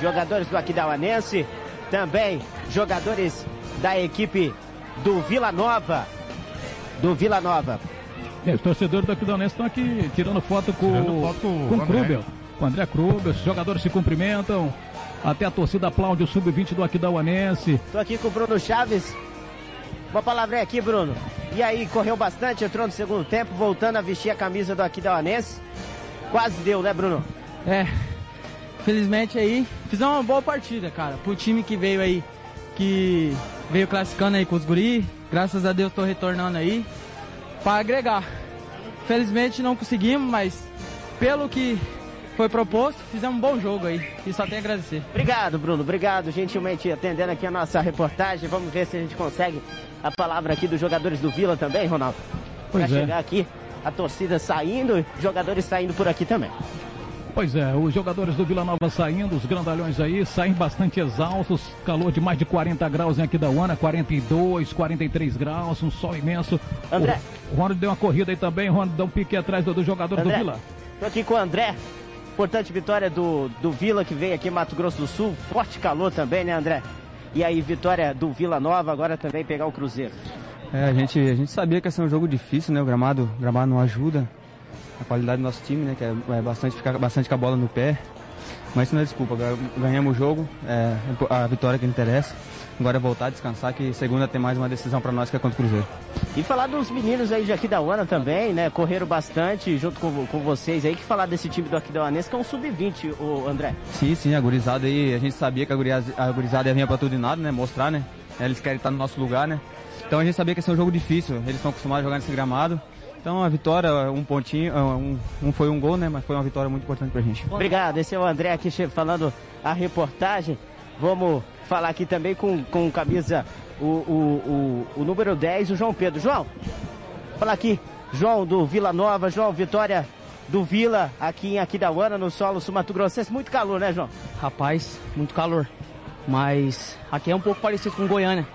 Jogadores do Aquidauanense, também jogadores da equipe do Vila Nova. Do Vila Nova. É, os torcedores do Aquidauanense estão aqui tirando foto com, Tirando foto com com o. Krubel. Com o André Krubel, os jogadores se cumprimentam. Até a torcida aplaude o sub-20 do Aquidauanense. Tô aqui com o Bruno Chaves. Uma palavrinha aqui, Bruno. E aí, correu bastante, entrou no segundo tempo, voltando a vestir a camisa do Aquidauanense. Quase deu, né, Bruno? É, felizmente aí, fizemos uma boa partida, cara. Pro time que veio aí, que veio classificando aí com os guri, graças a Deus tô retornando aí, pra agregar. Felizmente não conseguimos, mas pelo que foi proposto, fizemos um bom jogo aí, e só tenho a agradecer. Obrigado, Bruno. Obrigado, gentilmente atendendo aqui a nossa reportagem. Vamos ver se a gente consegue a palavra aqui dos jogadores do Vila também, Ronaldo. Pois pra é. chegar aqui, a torcida saindo, jogadores saindo por aqui também. Pois é, os jogadores do Vila Nova saindo, os grandalhões aí, saem bastante exaustos, calor de mais de 40 graus em Aquidauana, 42, 43 graus, um sol imenso. André. O, Ronald deu uma corrida aí também, o Ronald dá um pique atrás do, do jogador do André, Vila. tô aqui com o André. Importante vitória do, do Vila que veio aqui em Mato Grosso do Sul. Forte calor também, né, André? E aí, vitória do Vila Nova, agora também pegar o Cruzeiro. É, a gente, a gente sabia que ia ser um jogo difícil, né? O gramado, o gramado não ajuda. A qualidade do nosso time, né? Que é, é bastante, ficar bastante com a bola no pé. Mas isso não é desculpa. ga- Ganhamos o jogo, é a vitória que interessa. Agora é voltar a descansar, que segunda tem mais uma decisão para nós que é contra o Cruzeiro. E falar dos meninos aí de Aquidauana também, né? Correram bastante junto com, com vocês aí. Que falar desse time do Aquidauanense, que é um sub-20, o André. Sim, sim, a gurizada aí, a gente sabia que a gurizada, a gurizada ia vir pra tudo e nada, né? Mostrar, né? Eles querem estar no nosso lugar, né? Então a gente sabia que ia ser um jogo difícil. Eles estão acostumados a jogar nesse gramado. Então a vitória, um pontinho, um, um foi um gol, né? Mas foi uma vitória muito importante pra gente. Obrigado, esse é o André aqui falando a reportagem. Vamos falar aqui também com, com camisa o, o, o, o número 10, o João Pedro. João, falar aqui, João do Vila Nova, João, vitória do Vila aqui em Aquidauana, no solo sul-mato-grossense. Muito calor, né, João? Rapaz, muito calor. Mas aqui é um pouco parecido com Goiânia.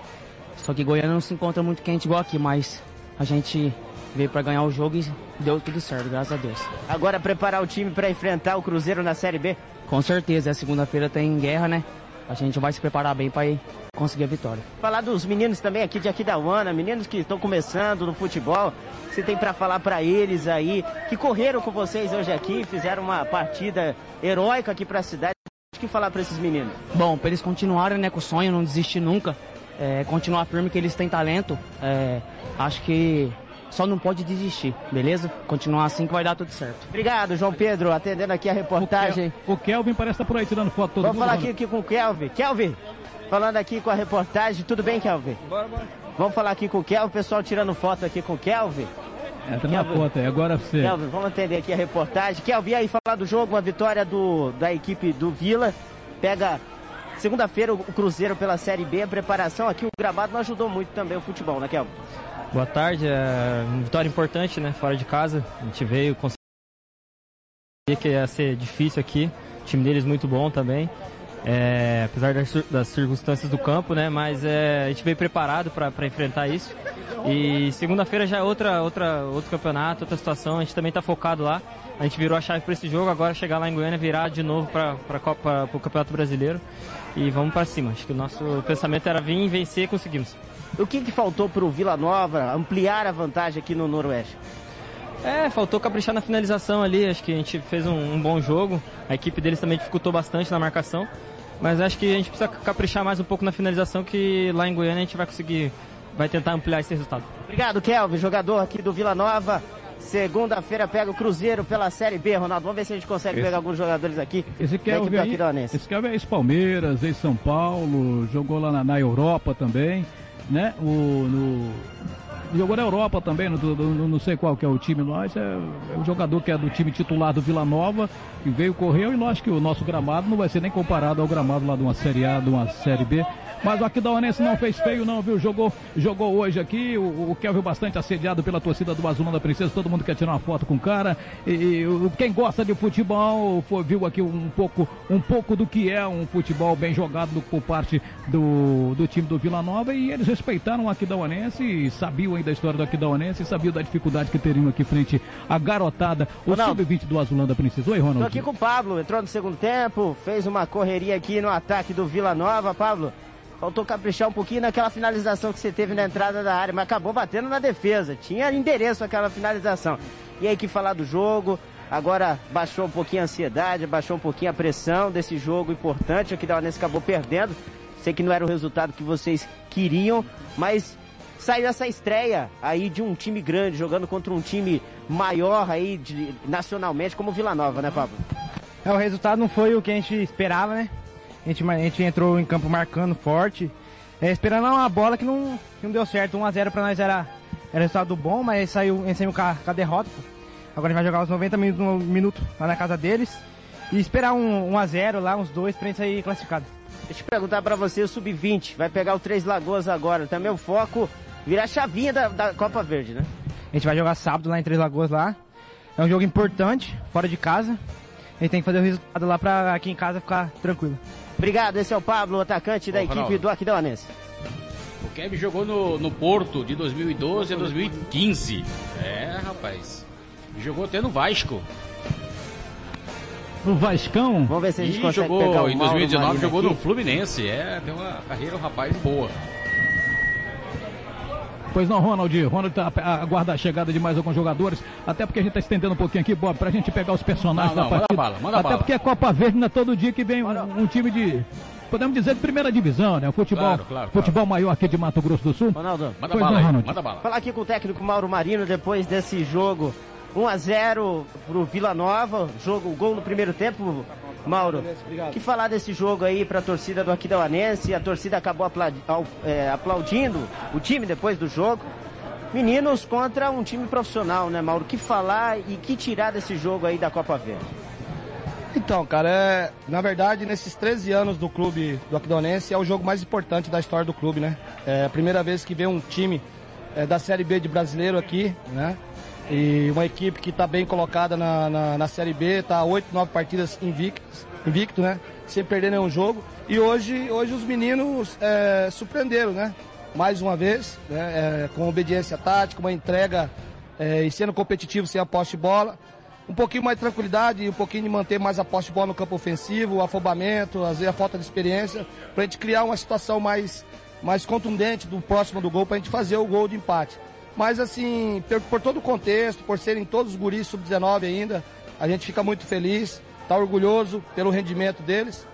Só que Goiânia não se encontra muito quente igual aqui, mas a gente veio pra ganhar o jogo e deu tudo certo, graças a Deus. Agora preparar o time para enfrentar o Cruzeiro na Série B. Com certeza, a segunda-feira tem guerra, né? A gente vai se preparar bem ir conseguir a vitória. Falar dos meninos também aqui de Aquidauana, meninos que estão começando no futebol. Você tem para falar para eles aí, que correram com vocês hoje aqui, fizeram uma partida heróica aqui para a cidade. O que falar para esses meninos? Bom, pra eles continuarem né, com o sonho, não desistir nunca, é, continuar firme que eles têm talento, é, acho que só não pode desistir, beleza? Continuar assim que vai dar tudo certo. Obrigado, João Pedro, atendendo aqui a reportagem. O Kelvin parece estar por aí tirando foto todo Vamos falar aqui, aqui com o Kelvin. Kelvin, falando aqui com a reportagem. Tudo bem, Kelvin? Bora, bora. Vamos falar aqui com o Kelvin, o pessoal tirando foto aqui com o Kelvin. É, tá na foto aí, agora você. Kelvin, vamos atender aqui a reportagem. Kelvin, e aí falar do jogo, uma vitória do, da equipe do Vila. Pega segunda-feira o Cruzeiro pela Série B. A preparação aqui, o gramado não ajudou muito também o futebol, né, Kelvin? Boa tarde, é uma vitória importante, né? Fora de casa. A gente veio conseguir que ia ser difícil aqui. O time deles muito bom também. É, apesar das, das circunstâncias do campo, né? Mas é, a gente veio preparado para enfrentar isso. E segunda-feira já é outra, outra, outro campeonato, outra situação. A gente também está focado lá. A gente virou a chave para esse jogo. Agora chegar lá em Goiânia, virar de novo para o Campeonato Brasileiro. E vamos para cima. Acho que o nosso pensamento era vir, vencer e conseguimos. O que, que faltou para o Vila Nova ampliar a vantagem aqui no Noroeste? É, faltou caprichar na finalização ali. Acho que a gente fez um, um bom jogo. A equipe deles também dificultou bastante na marcação. Mas acho que a gente precisa caprichar mais um pouco na finalização, que lá em Goiânia a gente vai conseguir, vai tentar ampliar esse resultado. Obrigado, Kelvin, jogador aqui do Vila Nova. Segunda-feira pega o Cruzeiro pela Série B, Ronaldo. Vamos ver se a gente consegue Esse- pegar alguns jogadores aqui Esse Kelvin Aquidauanense. esse Kelvin é ex-Palmeiras, ex-São Paulo, jogou lá na, na Europa também, né? O, no, jogou na Europa também, no, no- não sei qual que é o time, mas é, é o jogador que é do time titular do Vila Nova, que veio, correu, e lógico que o nosso gramado não vai ser nem comparado ao gramado lá de uma Série A, de uma Série B. Mas o Aquidauanense não fez feio não, viu? Jogou, jogou hoje aqui, o, o Kelvin bastante assediado pela torcida do Azulão da Princesa, todo mundo quer tirar uma foto com o cara. E, e quem gosta de futebol foi, viu aqui um pouco, um pouco do que é um futebol bem jogado do, por parte do, do time do Vila Nova e eles respeitaram o Aquidauanense, sabiam ainda da história do Aquidauanense e sabiam da dificuldade que teriam aqui frente à garotada, o sub-20 do Azulão da Princesa. Oi, Ronaldo. Tô aqui com o Pablo, entrou no segundo tempo, fez uma correria aqui no ataque do Vila Nova. Pablo, faltou caprichar um pouquinho naquela finalização que você teve na entrada da área, mas acabou batendo na defesa. Tinha endereço aquela finalização. E aí que falar do jogo, agora baixou um pouquinho a ansiedade, baixou um pouquinho a pressão desse jogo importante. Aqui da Uanense acabou perdendo. Sei que não era o resultado que vocês queriam, mas saiu essa estreia aí de um time grande, jogando contra um time maior aí de, nacionalmente, como o Vila Nova, né, Pablo? É, o resultado não foi o que a gente esperava, né? A gente, a gente entrou em campo marcando forte, é, esperando uma bola que não, que não deu certo. 1x0 pra nós era, era resultado bom, mas saiu, a saiu com a, com a derrota. Agora a gente vai jogar os 90 minutos, minuto lá na casa deles e esperar um 1x0 lá, uns dois, pra gente sair classificado. Deixa eu perguntar pra você, o Sub-20, vai pegar o Três Lagoas agora. Também o foco virar a chavinha da, da Copa Verde, né? A gente vai jogar sábado lá em Três Lagoas lá. É um jogo importante, fora de casa. A gente tem que fazer o resultado lá pra aqui em casa ficar tranquilo. Obrigado, esse é o Pablo, atacante da Ô, equipe Ronaldo. do Aquidauanense. O Kevin jogou no, no Porto de 2012 a 2015. É, rapaz. Jogou até no Vasco. O Vascão. Vamos ver se a gente E consegue jogou pegar o em Mauro 2019 Marino jogou aqui. no Fluminense. É, tem uma carreira, um rapaz, boa. Pois não, Ronald. Ronald tá, a- aguarda a chegada de mais alguns jogadores. Até porque a gente tá estendendo um pouquinho aqui, Bob, pra gente pegar os personagens Não, não, da manda partida. bala, manda Até bala. porque é Copa Verde, não é todo dia que vem um, um time de. Podemos dizer de primeira divisão, né? O futebol, Claro, claro, futebol maior aqui de Mato Grosso do Sul. Ronaldo, Manda Pois bala não, aí, Ronald. manda bala. falar aqui com o técnico Mauro Marino depois desse jogo 1 a 0 pro Vila Nova, jogo gol no primeiro tempo. Mauro, que falar desse jogo aí pra torcida do Aquidauanense? A torcida acabou é, aplaudindo o time depois do jogo. Meninos contra um time profissional, né, Mauro? Que falar e que tirar desse jogo aí da Copa Verde? Então, cara, é, na verdade, nesses 13 anos do clube do Aquidonense, é o jogo mais importante da história do clube, né? É a primeira vez que vê um time é, da Série B de brasileiro aqui, né? E uma equipe que está bem colocada na, na, na Série B, está oito, nove partidas invictos, invicto, né? Sem perder nenhum jogo. E hoje, hoje os meninos é, surpreenderam, né? Mais uma vez, né? É, com obediência tática, uma entrega é, e sendo competitivo sem a posse de bola um pouquinho mais de tranquilidade um pouquinho de manter mais a posse de bola no campo ofensivo, o afobamento, às vezes a falta de experiência, para a gente criar uma situação mais, mais contundente do próximo do gol, para a gente fazer o gol de empate. Mas assim, por, por todo o contexto, por serem todos os guris sub-19 ainda, a gente fica muito feliz, está orgulhoso pelo rendimento deles.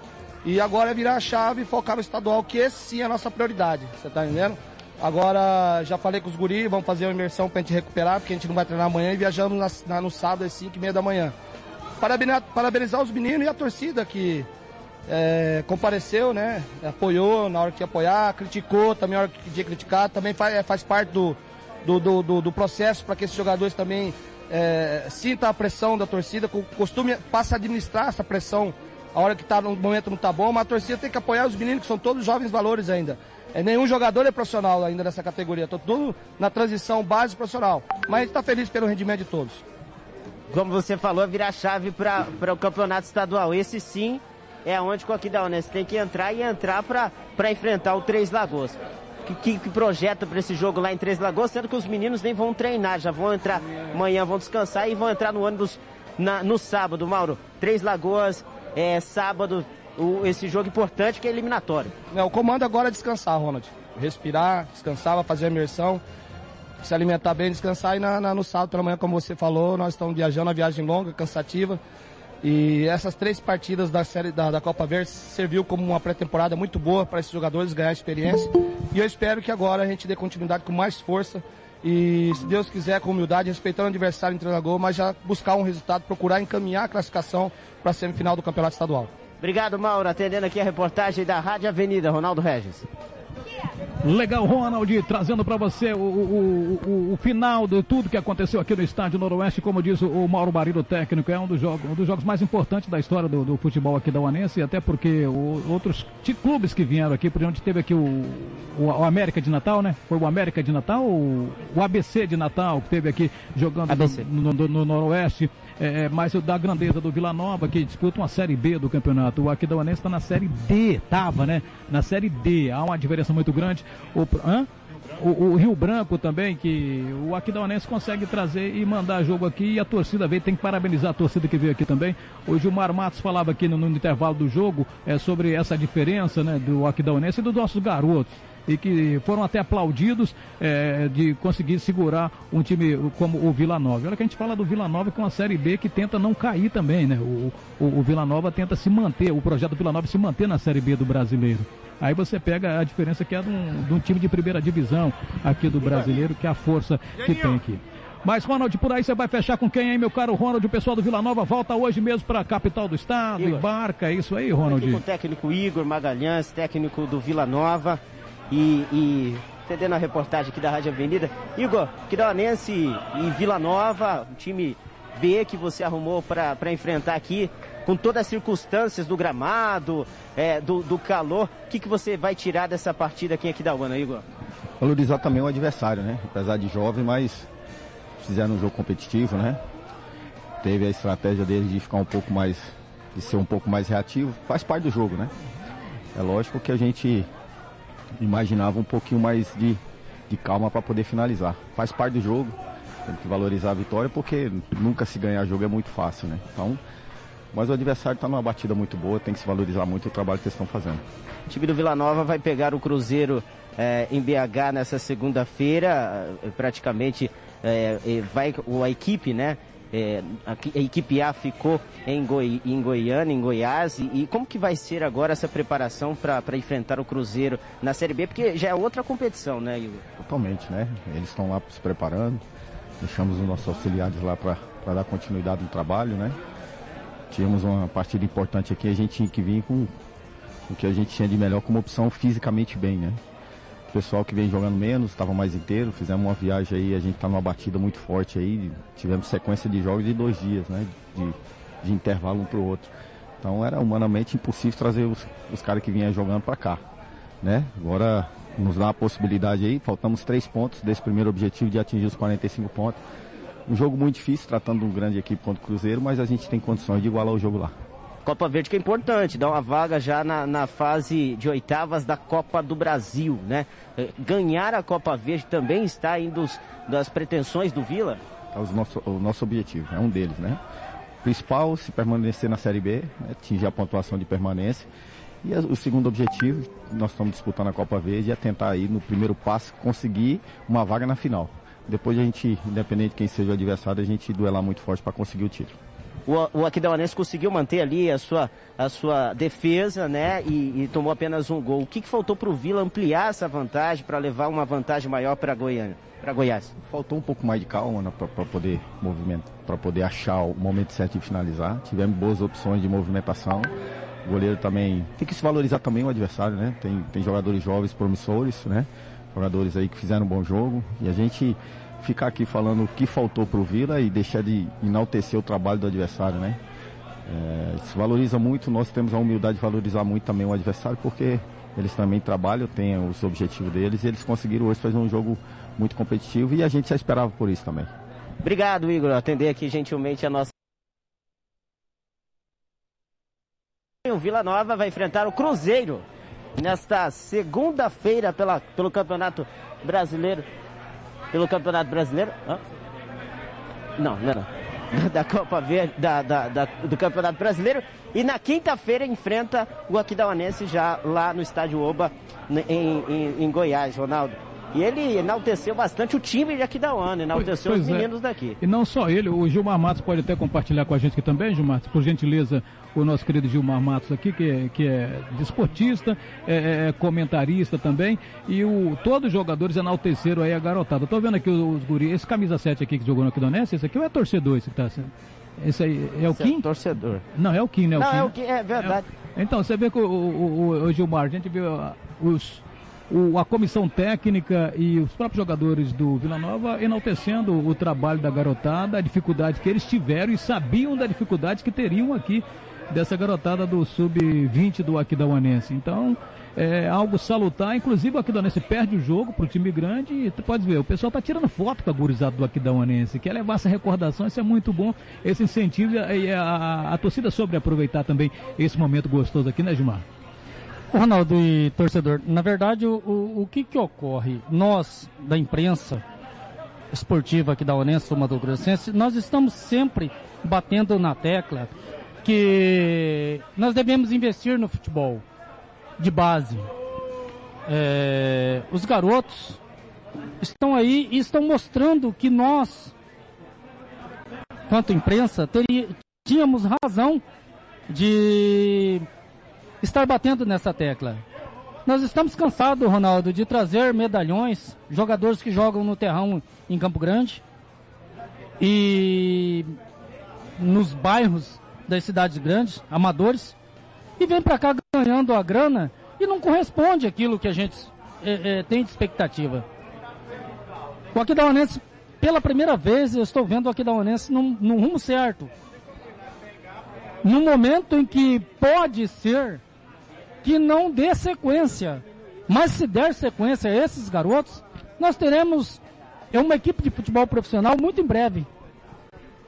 E agora é virar a chave e focar no estadual, que esse sim é a nossa prioridade, você tá entendendo? Agora, já falei com os guris, vamos fazer uma imersão pra gente recuperar, porque a gente não vai treinar amanhã e viajamos na- na- no sábado às 5 e meia da manhã. Parabenizar, parabenizar os meninos e a torcida que é, compareceu, né? Apoiou na hora que ia apoiar, criticou também na hora que tinha criticar, também faz, faz parte do, do, do, do- do processo para que esses jogadores também é, sintam a pressão da torcida, co- costume, passa a administrar essa pressão a hora que tá no momento não tá bom, mas a torcida tem que apoiar os meninos que são todos jovens valores ainda. É, nenhum jogador é profissional ainda nessa categoria, tô tudo na transição base profissional. Mas está feliz pelo rendimento de todos. Como você falou, virar chave para o campeonato estadual. Esse sim é onde o Aquidauanense tem que entrar e entrar para enfrentar o Três Lagoas. Que, que, projeta para esse jogo lá em Três Lagoas, sendo que os meninos nem vão treinar, já vão entrar amanhã, vão descansar e vão entrar no ônibus na- no sábado, Mauro. Três Lagoas, é, sábado, o- esse jogo importante que é eliminatório. É, o comando agora é descansar, Ronald. Respirar, descansar, fazer a imersão, se alimentar bem, descansar. E na, na- no sábado pela manhã, como você falou, nós estamos viajando, uma viagem longa, cansativa. E essas três partidas da série da, da Copa Verde serviu como uma pré-temporada muito boa para esses jogadores ganhar experiência. E eu espero que agora a gente dê continuidade com mais força. E se Deus quiser, com humildade, respeitando o adversário em treinador, mas já buscar um resultado, procurar encaminhar a classificação para a semifinal do Campeonato Estadual. Obrigado, Mauro, atendendo aqui a reportagem da Rádio Avenida, Ronaldo Regis. Legal, Ronald, trazendo para você o, o, o, o, final de tudo que aconteceu aqui no estádio Noroeste, como diz o Mauro Barilo, técnico, é um dos jogos, um dos jogos mais importantes da história do, do futebol aqui da Uanense, até porque outros clubes que vieram aqui, por onde teve aqui o, o, América de Natal, né? Foi o América de Natal, o, o ABC de Natal, que teve aqui jogando no, no, no, Noroeste, é, é, mas da grandeza do Vila Nova, que disputa uma Série B do campeonato. O Aquidauanense está na Série D, tava, né? Na Série D. Há uma diferença muito grande. O, hã? O, o, Rio Branco também, que o Aquidauanense consegue trazer e mandar jogo aqui e a torcida veio, tem que parabenizar a torcida que veio aqui também. O Gilmar Matos falava aqui no, no intervalo do jogo é, sobre essa diferença né, do Aquidauanense e dos nossos garotos e que foram até aplaudidos é, de conseguir segurar um time como o Vila Nova. Olha que a gente fala do Vila Nova com a Série B que tenta não cair também, né? O, o, o Vila Nova tenta se manter, o projeto do Vila Nova se manter na Série B do brasileiro. Aí você pega a diferença que é de um, de um time de primeira divisão aqui do brasileiro, que é a força que tem aqui. Mas, Ronald, por aí você vai fechar com quem, hein, meu caro Ronald? O pessoal do Vila Nova volta hoje mesmo para a capital do estado, Igor. embarca, é isso aí, Ronald? Aqui com o técnico Igor Magalhães, técnico do Vila Nova e, e entendendo a reportagem aqui da Rádio Avenida. Igor, Quiranense e Vila Nova, um time B que você arrumou para enfrentar aqui, com todas as circunstâncias do gramado, é, do, do, calor, o que, que você vai tirar dessa partida aqui, aqui da UANA, Igor? Valorizar também o adversário, né? Apesar de jovem, mas fizeram um jogo competitivo, né? Teve a estratégia deles de ficar um pouco mais, de ser um pouco mais reativo, faz parte do jogo, né? É lógico que a gente imaginava um pouquinho mais de, de calma para poder finalizar. Faz parte do jogo, tem que valorizar a vitória porque nunca se ganhar jogo é muito fácil, né? Então, mas o adversário está numa batida muito boa, tem que se valorizar muito o trabalho que eles estão fazendo. O time do Vila Nova vai pegar o Cruzeiro é, em BH nessa segunda-feira, eh, praticamente é, vai a equipe, né? É, a, equipe A ficou em, Goi, em Goiânia, em Goiás, e, e, como que vai ser agora essa preparação para enfrentar o Cruzeiro na Série B? Porque já é outra competição, né, Igor? Totalmente, né? Eles estão lá se preparando, deixamos os nossos auxiliares lá para dar continuidade no trabalho, né? Tínhamos uma partida importante aqui, a gente tinha que vir com o que a gente tinha de melhor como opção fisicamente bem, né? Pessoal que vem jogando menos, estava mais inteiro, fizemos uma viagem aí, a gente está numa batida muito forte aí, tivemos sequência de jogos de dois dias, né? De, de intervalo um para o outro. Então era humanamente impossível trazer os, os caras que vinham jogando para cá, né? Agora nos dá a possibilidade aí, faltamos três pontos desse primeiro objetivo de atingir os 45 pontos. Um jogo muito difícil, tratando de uma grande equipe contra o Cruzeiro, mas a gente tem condições de igualar o jogo lá. Copa Verde que é importante, dá uma vaga já na, na fase de oitavas da Copa do Brasil, né? É, ganhar a Copa Verde também está indo dos, das pretensões do Vila? É o nosso, o nosso objetivo, é um deles, né? Principal, se permanecer na Série B, né? atingir a pontuação de permanência. E o segundo objetivo, nós estamos disputando a Copa Verde, é tentar aí no primeiro passo conseguir uma vaga na final. Depois a gente, independente de quem seja o adversário, a gente duelar muito forte para conseguir o título o, o Aquidauanense conseguiu manter ali a sua, a sua defesa, né? E, e tomou apenas um gol. O que, que faltou para o Vila ampliar essa vantagem para levar uma vantagem maior para Goiânia? Para Goiás. Faltou um pouco mais de calma né, para poder movimentar, para poder achar o momento certo de finalizar. Tivemos boas opções de movimentação. O goleiro também tem que se valorizar também o adversário, né? Tem, tem jogadores jovens promissores, né? Jogadores aí que fizeram um bom jogo. E a gente ficar aqui falando o que faltou para o Vila e deixar de enaltecer o trabalho do adversário, né? É, valoriza muito, nós temos a humildade de valorizar muito também o adversário, porque eles também trabalham, têm os objetivos deles e eles conseguiram hoje fazer um jogo muito competitivo e a gente já esperava por isso também. Obrigado, Igor, atender aqui gentilmente a nossa. O Vila Nova vai enfrentar o Cruzeiro nesta segunda-feira pelo Campeonato Brasileiro pelo Campeonato Brasileiro. Hã? Não, não, não. Da Copa Verde, da, da, da, do Campeonato Brasileiro. E na quinta-feira enfrenta o Aquidauanense já lá no Estádio Oba, em, em, em Goiás, Ronaldo. E ele enalteceu bastante o time de Aquidauana, enalteceu pois, pois os é. meninos é. daqui. E não só ele, o Gilmar Matos pode até compartilhar com a gente aqui também, Gilmar, por gentileza, o nosso querido Gilmar Matos aqui, que é, que é desportista, é, é, é comentarista também, e o, todos os jogadores enalteceram aí a garotada. Eu tô vendo aqui os, os guri, esse camisa 7 aqui que jogou no Aquidonense, esse aqui ou é torcedor esse que tá sendo? Esse aí é o esse Kim? É torcedor. Não, é o Kim, né? Não, o Kim, é o Kim, é verdade. É, então, você vê que o, o, o, o Gilmar, a gente viu os o, a comissão técnica e os próprios jogadores do Vila Nova enaltecendo o trabalho da garotada, a dificuldade que eles tiveram e sabiam da dificuldade que teriam aqui dessa garotada do sub-20 do Aquidauanense. Então, é algo salutar. Inclusive, o Aquidauanense perde o jogo para o time grande e tu pode ver, o pessoal está tirando foto com a gurizada do Aquidauanense. Quer levar essa recordação, isso é muito bom. Esse incentivo e a, a, a, torcida sobre aproveitar também esse momento gostoso aqui, né, Gilmar? Ronaldo e torcedor, na verdade, o, o, o que que ocorre? Nós, da imprensa esportiva aqui da Onense, Mato Grossense, nós estamos sempre batendo na tecla que nós devemos investir no futebol de base. É, os garotos estão aí e estão mostrando que nós, quanto imprensa, teria, tínhamos razão de estar batendo nessa tecla. Nós estamos cansados, Ronaldo, de trazer medalhões, jogadores que jogam no terrão em Campo Grande e nos bairros das cidades grandes, amadores, e vem para cá ganhando a grana e não corresponde aquilo que a gente é, é, tem de expectativa. O Aquidauanense, pela primeira vez, eu estou vendo o Aquidauanense num, num rumo certo. Num momento em que pode ser que não dê sequência. Mas se der sequência a esses garotos, nós teremos é uma equipe de futebol profissional muito em breve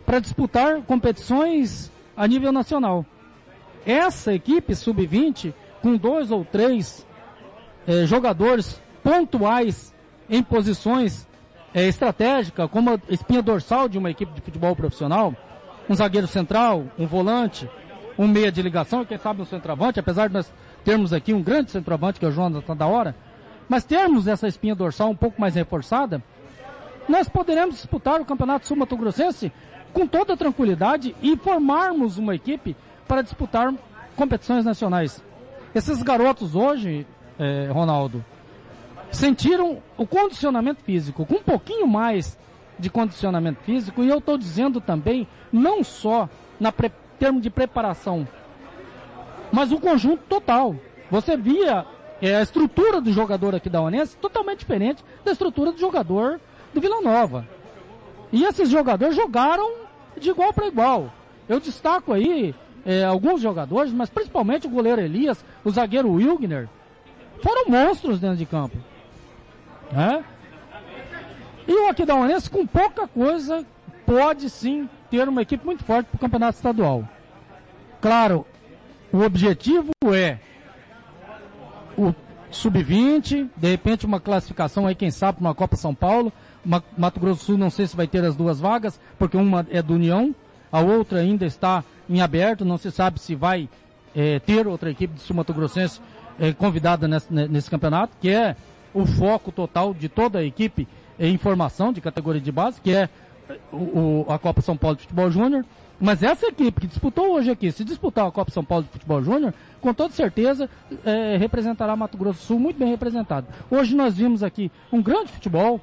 para disputar competições a nível nacional. Essa equipe sub-20, com dois ou três é, jogadores pontuais em posições é, estratégicas, como a espinha dorsal de uma equipe de futebol profissional, um zagueiro central, um volante, um meia de ligação, quem sabe um centroavante, apesar de nós termos aqui um grande centroavante, que é o Jonathan da hora, mas termos essa espinha dorsal um pouco mais reforçada, nós poderemos disputar o Campeonato Sul-Mato Grossense com toda tranquilidade e formarmos uma equipe para disputar competições nacionais. Esses garotos hoje, eh, Ronaldo, sentiram o condicionamento físico, com um pouquinho mais de condicionamento físico, e eu estou dizendo também, não só na termo de preparação, mas o conjunto total. Você via eh, a estrutura do jogador aqui da Onense totalmente diferente da estrutura do jogador do Vila Nova. E esses jogadores jogaram de igual para igual. Eu destaco aí é, alguns jogadores, mas principalmente o goleiro Elias, o zagueiro Wilgner, foram monstros dentro de campo. É? E o Aquidauanense, com pouca coisa, pode sim ter uma equipe muito forte para o campeonato estadual. Claro, o objetivo é o sub-20, de repente uma classificação aí, quem sabe, uma Copa São Paulo, Mato Grosso do Sul não sei se vai ter as duas vagas, porque uma é do União, a outra ainda está em aberto, não se sabe se vai é, ter outra equipe de Sul Mato Grossense é, convidada nesse, nesse, campeonato, que é o foco total de toda a equipe em formação de categoria de base, que é o, a Copa São Paulo de Futebol Júnior. Mas essa equipe que disputou hoje aqui, se disputar a Copa São Paulo de Futebol Júnior, com toda certeza é, representará Mato Grosso do Sul muito bem representado. Hoje nós vimos aqui um grande futebol,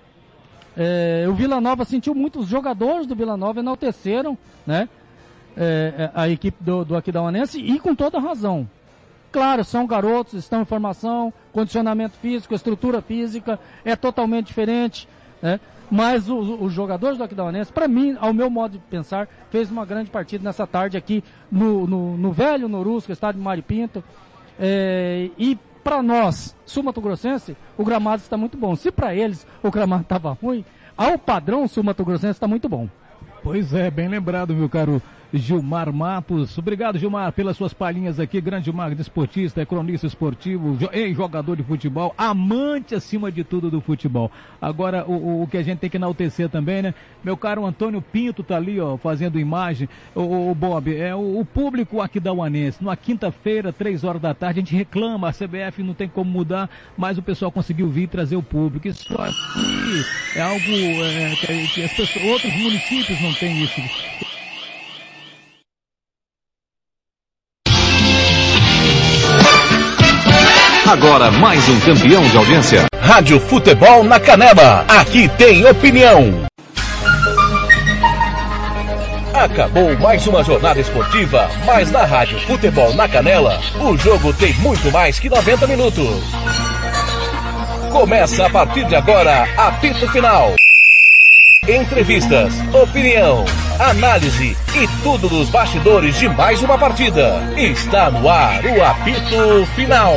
é, o Vila Nova sentiu muito, os jogadores do Vila Nova enalteceram né, é, é a equipe do, do Aquidauanense e com toda razão. Claro, são garotos, estão em formação, condicionamento físico, estrutura física é totalmente diferente, né? Mas os jogadores do Aquidauanense, para mim, ao meu modo de pensar, fez uma grande partida nessa tarde aqui no, no, no velho Norusco, estádio Maripinto. É, e para nós, Sumato Grossense, o gramado está muito bom. Se para eles o gramado estava ruim, ao padrão Sumato Grossense está muito bom. Pois é, bem lembrado, meu caro Gilmar Matos. Obrigado, Gilmar, pelas suas palhinhas aqui. Grande Gilmar, desportista, é cronista esportivo, jogador de futebol, amante acima de tudo do futebol. Agora, o, o, que a gente tem que enaltecer também, né? Meu caro Antônio Pinto tá ali, ó, fazendo imagem. O, o Bob, é o, o público aqui da Uanense. Numa quinta-feira, três horas da tarde, a gente reclama, a CBF não tem como mudar, mas o pessoal conseguiu vir trazer o público. Isso aqui é algo é, que, que as pessoas, outros municípios não têm isso. Agora mais um campeão de audiência. Rádio Futebol na Canela. Aqui tem opinião. Acabou mais uma jornada esportiva, mas na Rádio Futebol na Canela, o jogo tem muito mais que 90 minutos. Começa a partir de agora, apito final. Entrevistas, opinião, análise e tudo dos bastidores de mais uma partida. Está no ar o apito final.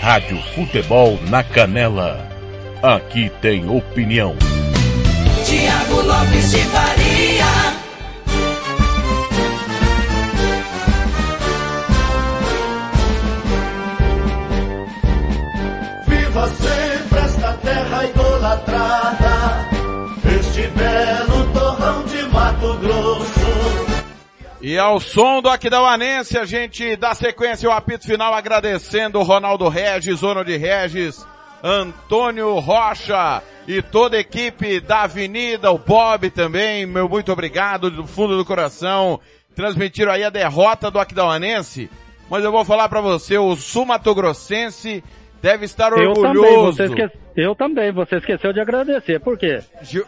Rádio Futebol na Canela. Aqui tem opinião. Tiago Lopes de Faria. Idolatrada, este belo torrão de Mato Grosso. E ao som do Aquidauanense, a gente dá sequência ao apito final agradecendo Ronaldo Regis, Ronald Regis, Antônio Rocha e toda a equipe da Avenida, o Bob também, meu muito obrigado do fundo do coração. Transmitiram aí a derrota do Aquidauanense, mas eu vou falar para você, o Sumatogrossense deve estar Eu também, orgulhoso. você esque... eu também, você esqueceu de agradecer, por quê? Gil-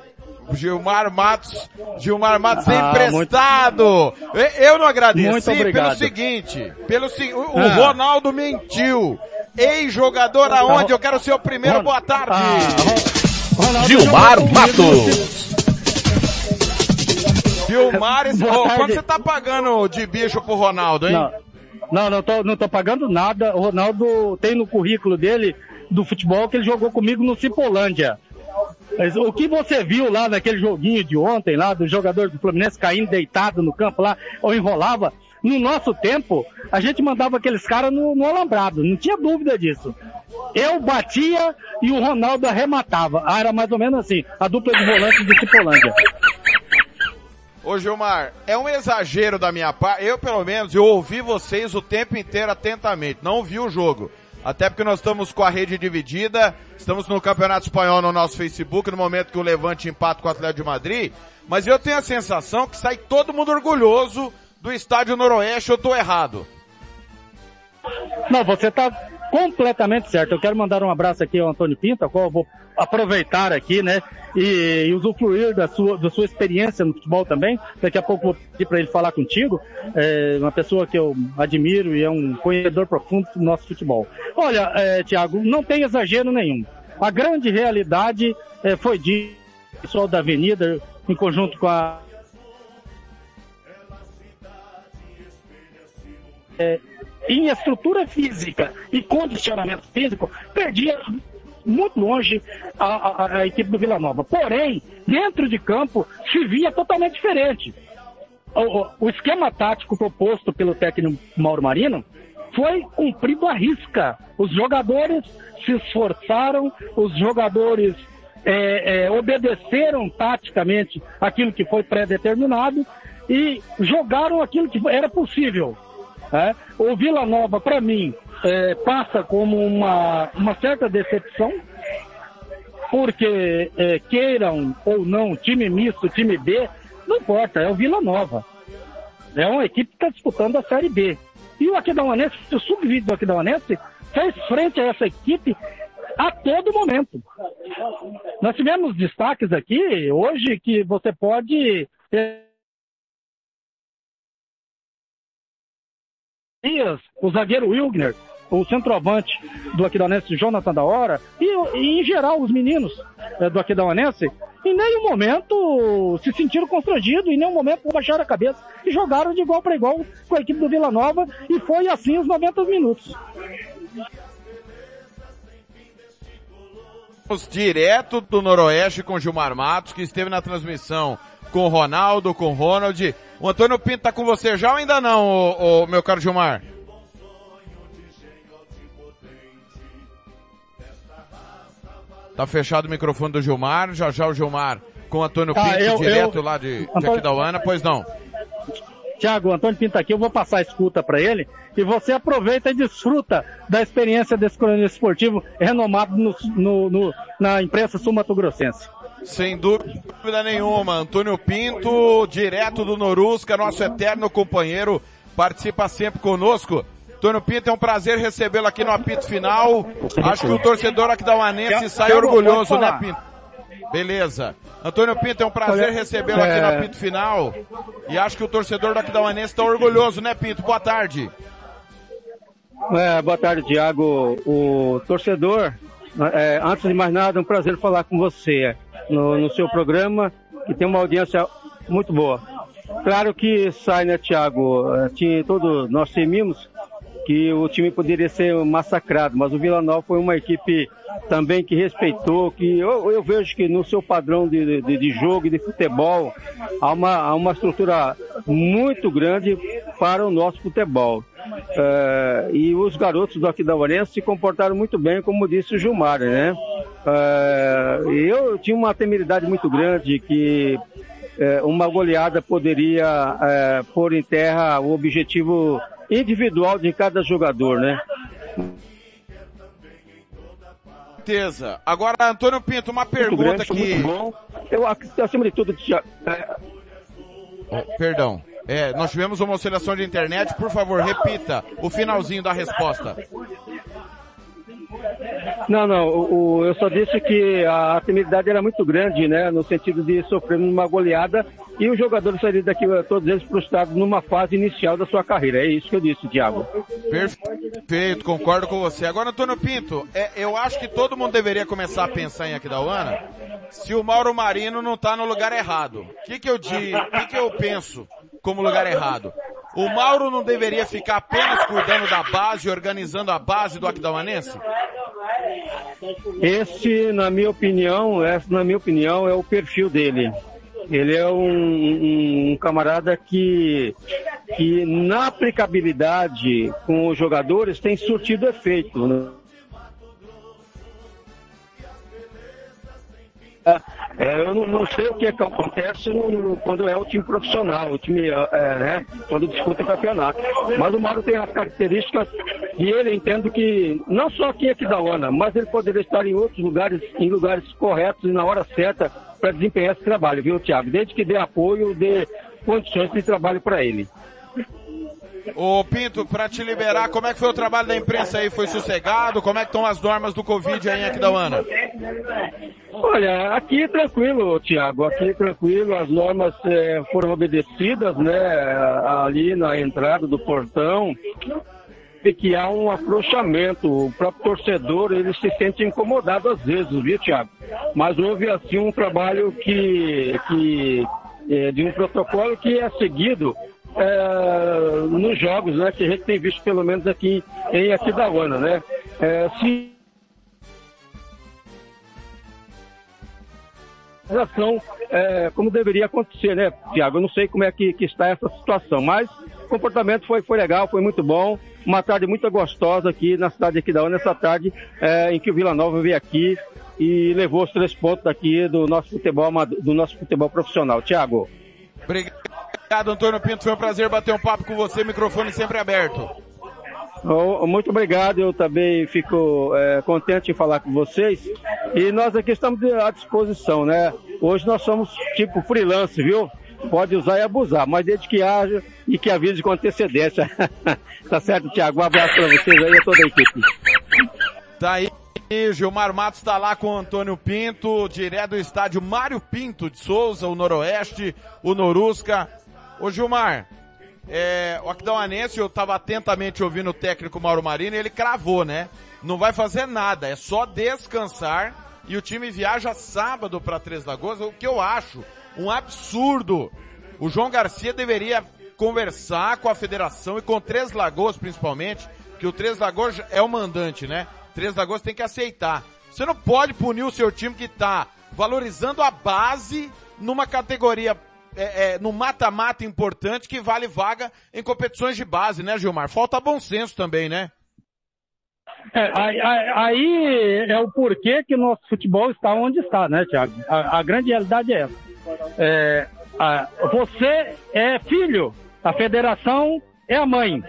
Gilmar Matos, Gilmar Matos Ah, emprestado. E- Eu não agradeci Muito pelo seguinte, pelo se- o, o Ah. Ronaldo mentiu. Ex-jogador aonde? Eu quero ser o primeiro. Boa tarde. Ah, Gilmar Matos. Gilmar, esse- tarde. quanto você tá pagando de bicho pro Ronaldo, hein? Não, não, não tô, não tô pagando nada. O Ronaldo tem no currículo dele do futebol que ele jogou comigo no Cipolândia. Mas o que você viu lá naquele joguinho de ontem, lá do jogador do Fluminense caindo deitado no campo lá, ou enrolava, no nosso tempo, a gente mandava aqueles caras no, no alambrado, não tinha dúvida disso. Eu batia e o Ronaldo arrematava. Ah, era mais ou menos assim, a dupla de volantes do Cipolândia. Ô Gilmar, é um exagero da minha parte. Eu, pelo menos, eu ouvi vocês o tempo inteiro atentamente. Não vi o jogo. Até porque nós estamos com a rede dividida. Estamos no Campeonato Espanhol no nosso Facebook, no momento que o Levante empata com o Atlético de Madrid. Mas eu tenho a sensação que sai todo mundo orgulhoso do Estádio Noroeste. Eu tô errado. Não, você está completamente certo. Eu quero mandar um abraço aqui ao Antônio Pinto, a qual eu vou aproveitar aqui, né? E, e usufruir da sua, da sua experiência no futebol também. Daqui a pouco vou pedir para ele falar contigo. É uma pessoa que eu admiro e é um conhecedor profundo do nosso futebol. Olha, é, Tiago, não tem exagero nenhum. A grande realidade é, foi de pessoal da Avenida, em conjunto com a é, em estrutura física e condicionamento físico, perdia muito longe a, a- a equipe do Vila Nova. Porém, dentro de campo, se via totalmente diferente. O, o- esquema tático proposto pelo técnico Mauro Marino foi cumprido à risca. Os jogadores se esforçaram, os jogadores é, é, obedeceram taticamente aquilo que foi pré-determinado e jogaram aquilo que era possível. Né? O Vila Nova, para mim, é, passa como uma, uma certa decepção, porque é, queiram ou não, time misto, time B, não importa, é o Vila Nova. É uma equipe que está disputando a Série B. E o Aquidauanense, o sub-20 do Aquidauanense, fez frente a essa equipe a todo momento. Nós tivemos destaques aqui hoje que você pode Dias, o zagueiro Wilgner, o centroavante do Aquidauanense, Jonathan da Hora, e, e, em geral os meninos eh, do Aquidauanense, em nenhum momento se sentiram constrangidos, em nenhum momento baixaram a cabeça e jogaram de igual para igual com a equipe do Vila Nova e foi assim os 90 minutos. Direto do Noroeste com Gilmar Matos, que esteve na transmissão com Ronaldo, com Ronald. O Antônio Pinto tá com você já ou ainda não, ô, ô, meu caro Gilmar? Tá fechado o microfone do Gilmar, já já o Gilmar com o Antônio Ah, Pinto, eu- direto eu- lá de, de Antônio- Aquidauana, pois não. Tiago, o Antônio Pinto aqui, eu vou passar a escuta para ele e você aproveita e desfruta da experiência desse cronista esportivo renomado no- no- no- na imprensa sul-mato-grossense. Sem dúvida nenhuma, Antônio Pinto, direto do Norusca, nosso eterno companheiro, participa sempre conosco. Antônio Pinto, é um prazer recebê-lo aqui no apito final. Acho que o torcedor aqui da Uanense sai orgulhoso, né. Pinto? Beleza. Antônio Pinto, é um prazer recebê-lo aqui é- no apito final. E acho que o torcedor do Aquidauanense está orgulhoso, né, Pinto? Boa tarde. É, boa tarde, Tiago. O torcedor, é, antes de mais nada, é um prazer falar com você no, no seu programa, que tem uma audiência muito boa. Claro que sai, né? É, tinha todo, nós temíamos que o time poderia ser massacrado, mas o Vila Nova foi uma equipe também que respeitou, que eu, eu vejo que no seu padrão de, de, de jogo e de futebol há uma, há uma estrutura muito grande para o nosso futebol. É, e os garotos do Aquidauanense se comportaram muito bem, como disse o Gilmar, né? É, eu tinha uma temeridade muito grande que é, uma goleada poderia pôr em terra o objetivo individual de cada jogador, né? Certeza. Agora, Antônio Pinto, uma pergunta grande, foi que... muito bom. Eu, ac- acima de tudo, é, Oh, perdão. É, nós tivemos uma oscilação de internet. Por favor, repita o finalzinho da resposta. Não, não, o, o- eu só disse que a temeridade era muito grande, né, no sentido de sofrer uma goleada e os jogadores saírem daqui, eh, todos eles frustrados numa fase inicial da sua carreira. É isso que eu disse, Thiago. Perfeito, concordo com você. Agora, Antônio Pinto, é, eu acho que todo mundo deveria começar a pensar em Aquidauana se o Mauro Marino não está no lugar errado. O que, que eu digo, o que, que eu penso como lugar errado? O Mauro não deveria ficar apenas cuidando da base, organizando a base do Aquidauanense? Esse, na minha opinião, esse, na minha opinião, é o perfil dele. Ele é um, um- um camarada que, que na aplicabilidade com os jogadores tem surtido efeito. né? É, eu não, não sei o que, é que acontece no- quando é o time profissional, o time, é, né, quando disputa o campeonato. Mas o Mauro tem as características e ele entendo que, não só aqui em Aquidauana, mas ele poderia estar em outros lugares, em lugares corretos e na hora certa para desempenhar esse trabalho, viu, Thiago? Desde que dê apoio, dê condições de trabalho para ele. Ô Pinto, para te liberar, como é que foi o trabalho da imprensa aí? Foi sossegado? Como é que estão as normas do Covid aí em Aquidauana? Olha, aqui é tranquilo, Tiago, aqui é tranquilo, as normas eh, foram obedecidas, né, ali na entrada do portão, e que há um afrouxamento, o próprio torcedor, ele se sente incomodado às vezes, viu, Tiago? Mas houve, assim, um trabalho que, que eh, de um protocolo que é seguido eh, nos jogos, né, que a gente tem visto pelo menos aqui em Aquidauana, né? Eh, se organização é, como deveria acontecer, né, Tiago? Eu não sei como é que, que está essa situação, mas o comportamento foi, foi legal, foi muito bom. Uma tarde muito gostosa aqui na cidade de Aquidauana, nessa tarde é, em que o Vila Nova veio aqui e levou os três pontos daqui do nosso futebol, do nosso futebol profissional. Tiago. Obrigado, Antônio Pinto. Foi um prazer bater um papo com você, microfone sempre aberto. Oh, Muito obrigado, eu também fico é, contente em falar com vocês. E nós aqui estamos à disposição, né? Hoje nós somos tipo freelance, viu? Pode usar e abusar, mas desde que haja e que avise com antecedência. tá certo, Tiago? Um abraço para vocês aí e a toda a equipe. Tá aí, Gilmar Matos está lá com o Antônio Pinto, direto do estádio Mário Pinto de Souza, o Noroeste, o Norusca. Ô Gilmar, é, o Aquidauanense, eu estava atentamente ouvindo o técnico Mauro Marino ele cravou, né? Não vai fazer nada, é só descansar e o time viaja sábado para Três Lagoas, o que eu acho um absurdo. O João Garcia deveria conversar com a federação e com Três Lagoas principalmente, que o Três Lagoas é o mandante, né? Três Lagoas tem que aceitar. Você não pode punir o seu time que está valorizando a base numa categoria, é, é, no mata-mata importante que vale vaga em competições de base, né, Gilmar? Falta bom senso também, né? É, aí, é o porquê que nosso futebol está onde está, né, Tiago? A, a grande realidade é essa. É, a- você é filho, a federação é a mãe.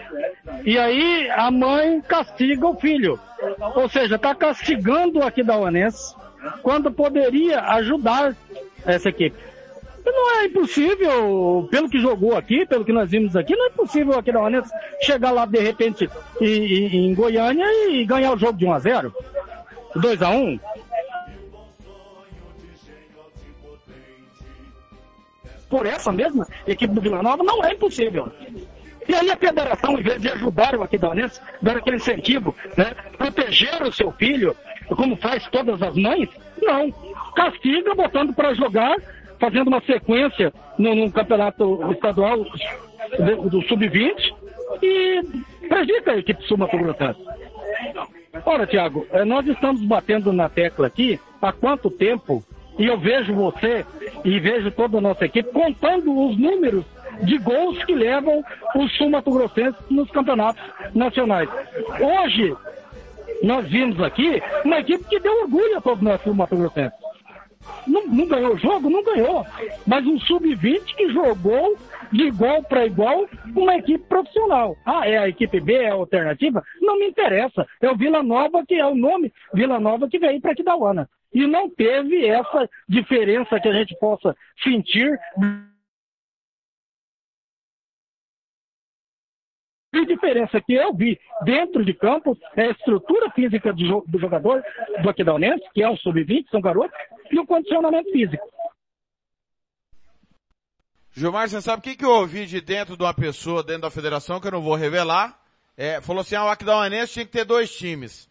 E aí a mãe castiga o filho. Ou seja, está castigando o Aquidauanense quando poderia ajudar essa equipe. Não é impossível, pelo que jogou aqui, pelo que nós vimos aqui, não é impossível o Aquidauanense chegar lá de repente e- em Goiânia e ganhar o jogo de 1 a 0 2 a 1 por essa mesma equipe do Vila Nova, não é impossível. E aí a federação, em vez de ajudar o Aquidauanense, dar aquele incentivo, né, proteger o seu filho, como faz todas as mães, não. Castiga botando para jogar, fazendo uma sequência no, no campeonato estadual do, do Sub-20 e prejudica a equipe sul-mato-grossense. Ora, Tiago, nós estamos batendo na tecla aqui há quanto tempo, e eu vejo você e vejo toda a nossa equipe contando os números de gols que levam os sul-mato-grossenses nos campeonatos nacionais. Hoje, nós vimos aqui uma equipe que deu orgulho a todos nós sul-mato-grossenses. Não, não ganhou o jogo? Não ganhou. Mas um sub-20 que jogou de igual para igual uma equipe profissional. Ah, é a equipe B, é a alternativa? Não me interessa. É o Vila Nova, que é o nome Vila Nova que veio para Aquidauana. E não teve essa diferença que a gente possa sentir A diferença que eu vi dentro de campo é a estrutura física do, do jogador do Aquidauanense, que é o sub-20, são garotos, e o condicionamento físico. Gilmar, você sabe o que, que eu ouvi de dentro de uma pessoa dentro da federação, que eu não vou revelar? É, falou assim, ah, o Aquidauanense tinha que ter dois times.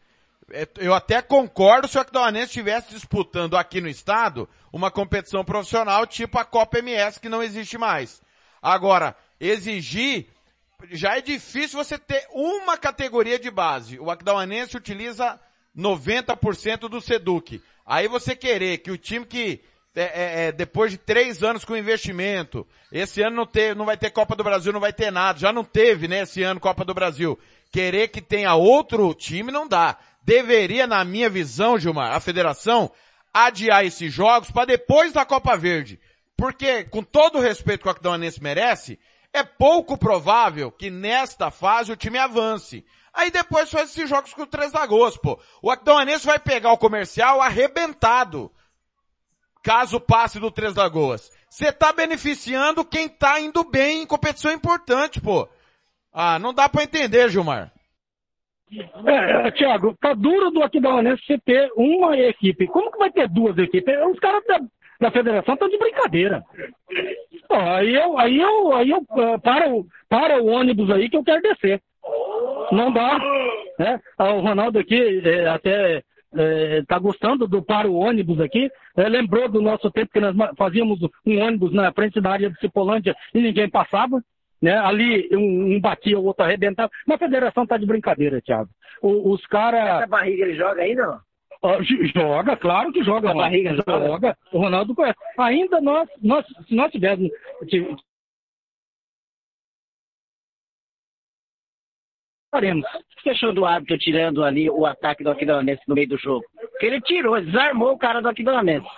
É, eu até concordo se o Aquidauanense estivesse disputando aqui no estado uma competição profissional tipo a Copa MS, que não existe mais. Agora, exigir já é difícil você ter uma categoria de base. O Aquidauanense utiliza 90% do Seduc. Aí você querer que o time que é, é, é, depois de três anos com investimento, esse ano não, ter, não vai ter Copa do Brasil, não vai ter nada, já não teve, né, esse ano Copa do Brasil. Querer que tenha outro time não dá. Deveria, na minha visão, Gilmar, a federação adiar esses jogos para depois da Copa Verde. Porque, com todo o respeito que o Aquidauanense merece, é pouco provável que nesta fase o time avance. Aí depois faz esses jogos com o 3 de agosto, pô. O Aquidauanense vai pegar o comercial arrebentado. Caso passe do 3 Lagoas. Você tá beneficiando quem tá indo bem em competição importante, pô. Ah, não dá para entender, Gilmar. É, Thiago, tá duro do Aquidauanense você ter uma equipe. Como que vai ter duas equipes? Os caras da, federação estão de brincadeira. Pô, aí eu, aí eu, aí eu uh, para, o, para o ônibus aí que eu quero descer. Não dá. Né? Ah, o Ronaldo aqui é, até está é, gostando do para o ônibus aqui. É, lembrou do nosso tempo que nós fazíamos um ônibus na frente da área de Cipolândia e ninguém passava. Né? Ali um, um batia, o outro arrebentava. Mas a federação está de brincadeira, Thiago. O, os caras. Essa barriga ele joga ainda, não? Joga, claro que joga. A barriga joga. O Ronaldo conhece. Ainda nós, nós, se nós tivéssemos. Faremos. Você achou do árbitro tirando ali o ataque do Aquidauanense no meio do jogo? Porque ele tirou, desarmou o cara do Aquidauanense.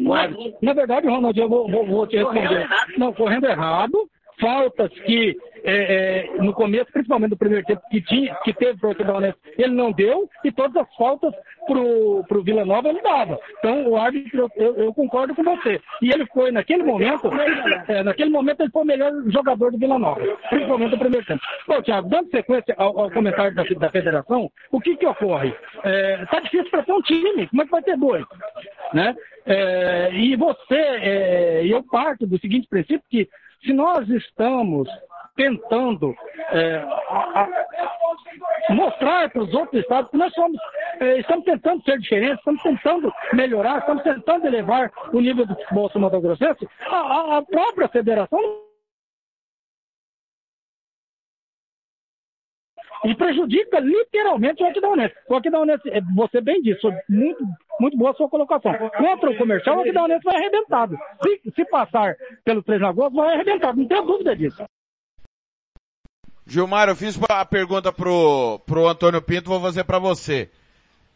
Não, na verdade, Ronaldo, eu vou, vou, vou te responder. Não, correndo errado faltas que é, é, no começo, principalmente no primeiro tempo, que, tinha, que teve para o Aquidauanense, ele não deu, e todas as faltas para o Vila Nova ele dava. Então o árbitro, eu, eu, concordo com você. E ele foi, naquele momento, é, naquele momento ele foi o melhor jogador do Vila Nova, principalmente no primeiro tempo. Bom, Thiago, dando sequência ao, ao comentário da, da, federação, o que que ocorre? Está é, difícil para ter um time, como é que vai ter dois? Né? É, e você, é, eu parto do seguinte princípio que se nós estamos tentando é, a, a mostrar para os outros estados que nós somos, é, estamos tentando ser diferentes, estamos tentando melhorar, estamos tentando elevar o nível do futebol sul-mato-grossense, a, a própria federação e prejudica literalmente o Aquidauanense. O Aquidauanense, é, você bem disse, muito, muito boa a sua colocação. Contra o comercial, o Aquidauanense vai arrebentado. Se, se passar pelo Três Lagoas, vai arrebentado, não tenho dúvida disso. Gilmar, eu fiz a pergunta pro, pro Antônio Pinto, vou fazer para você.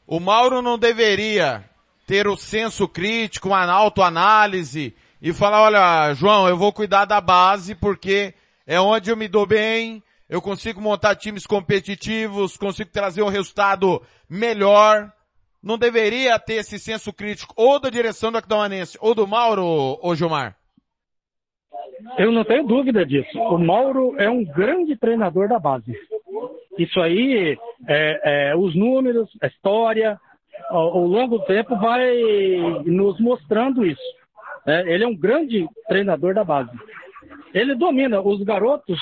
O Mauro não deveria ter o senso crítico, uma autoanálise e falar, olha, João, eu vou cuidar da base porque é onde eu me dou bem, eu consigo montar times competitivos, consigo trazer um resultado melhor. Não deveria ter esse senso crítico ou da direção do Aquidauanense ou do Mauro, ou Gilmar? Eu não tenho dúvida disso. O Mauro é um grande treinador da base. Isso aí, é, é, os números, a história, ao, ao longo do tempo vai nos mostrando isso. É, ele é um grande treinador da base. Ele domina os garotos,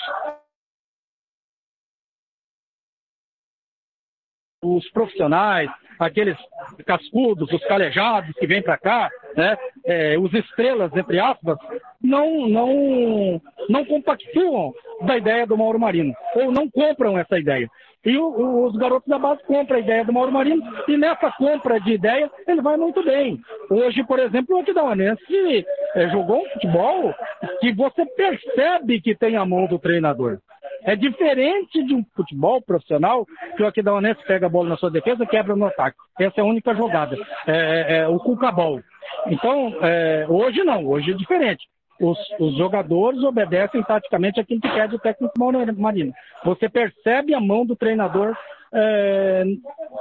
os profissionais, aqueles cascudos, os calejados que vêm para cá, né, é, os estrelas, entre aspas, não, não, não compactuam da ideia do Mauro Marino, ou não compram essa ideia. E o, os garotos da base compram a ideia do Mauro Marino, e nessa compra de ideia, ele vai muito bem. Hoje, por exemplo, o Aquidauanense é, jogou um futebol que você percebe que tem a mão do treinador. É diferente de um futebol profissional que o Aquidauanense pega a bola na sua defesa quebra no ataque. Essa é a única jogada. É, é, é o cucabol. Então, é, hoje não, hoje é diferente. Os, os, jogadores obedecem taticamente aquilo que pede o técnico Marino. Você percebe a mão do treinador, é,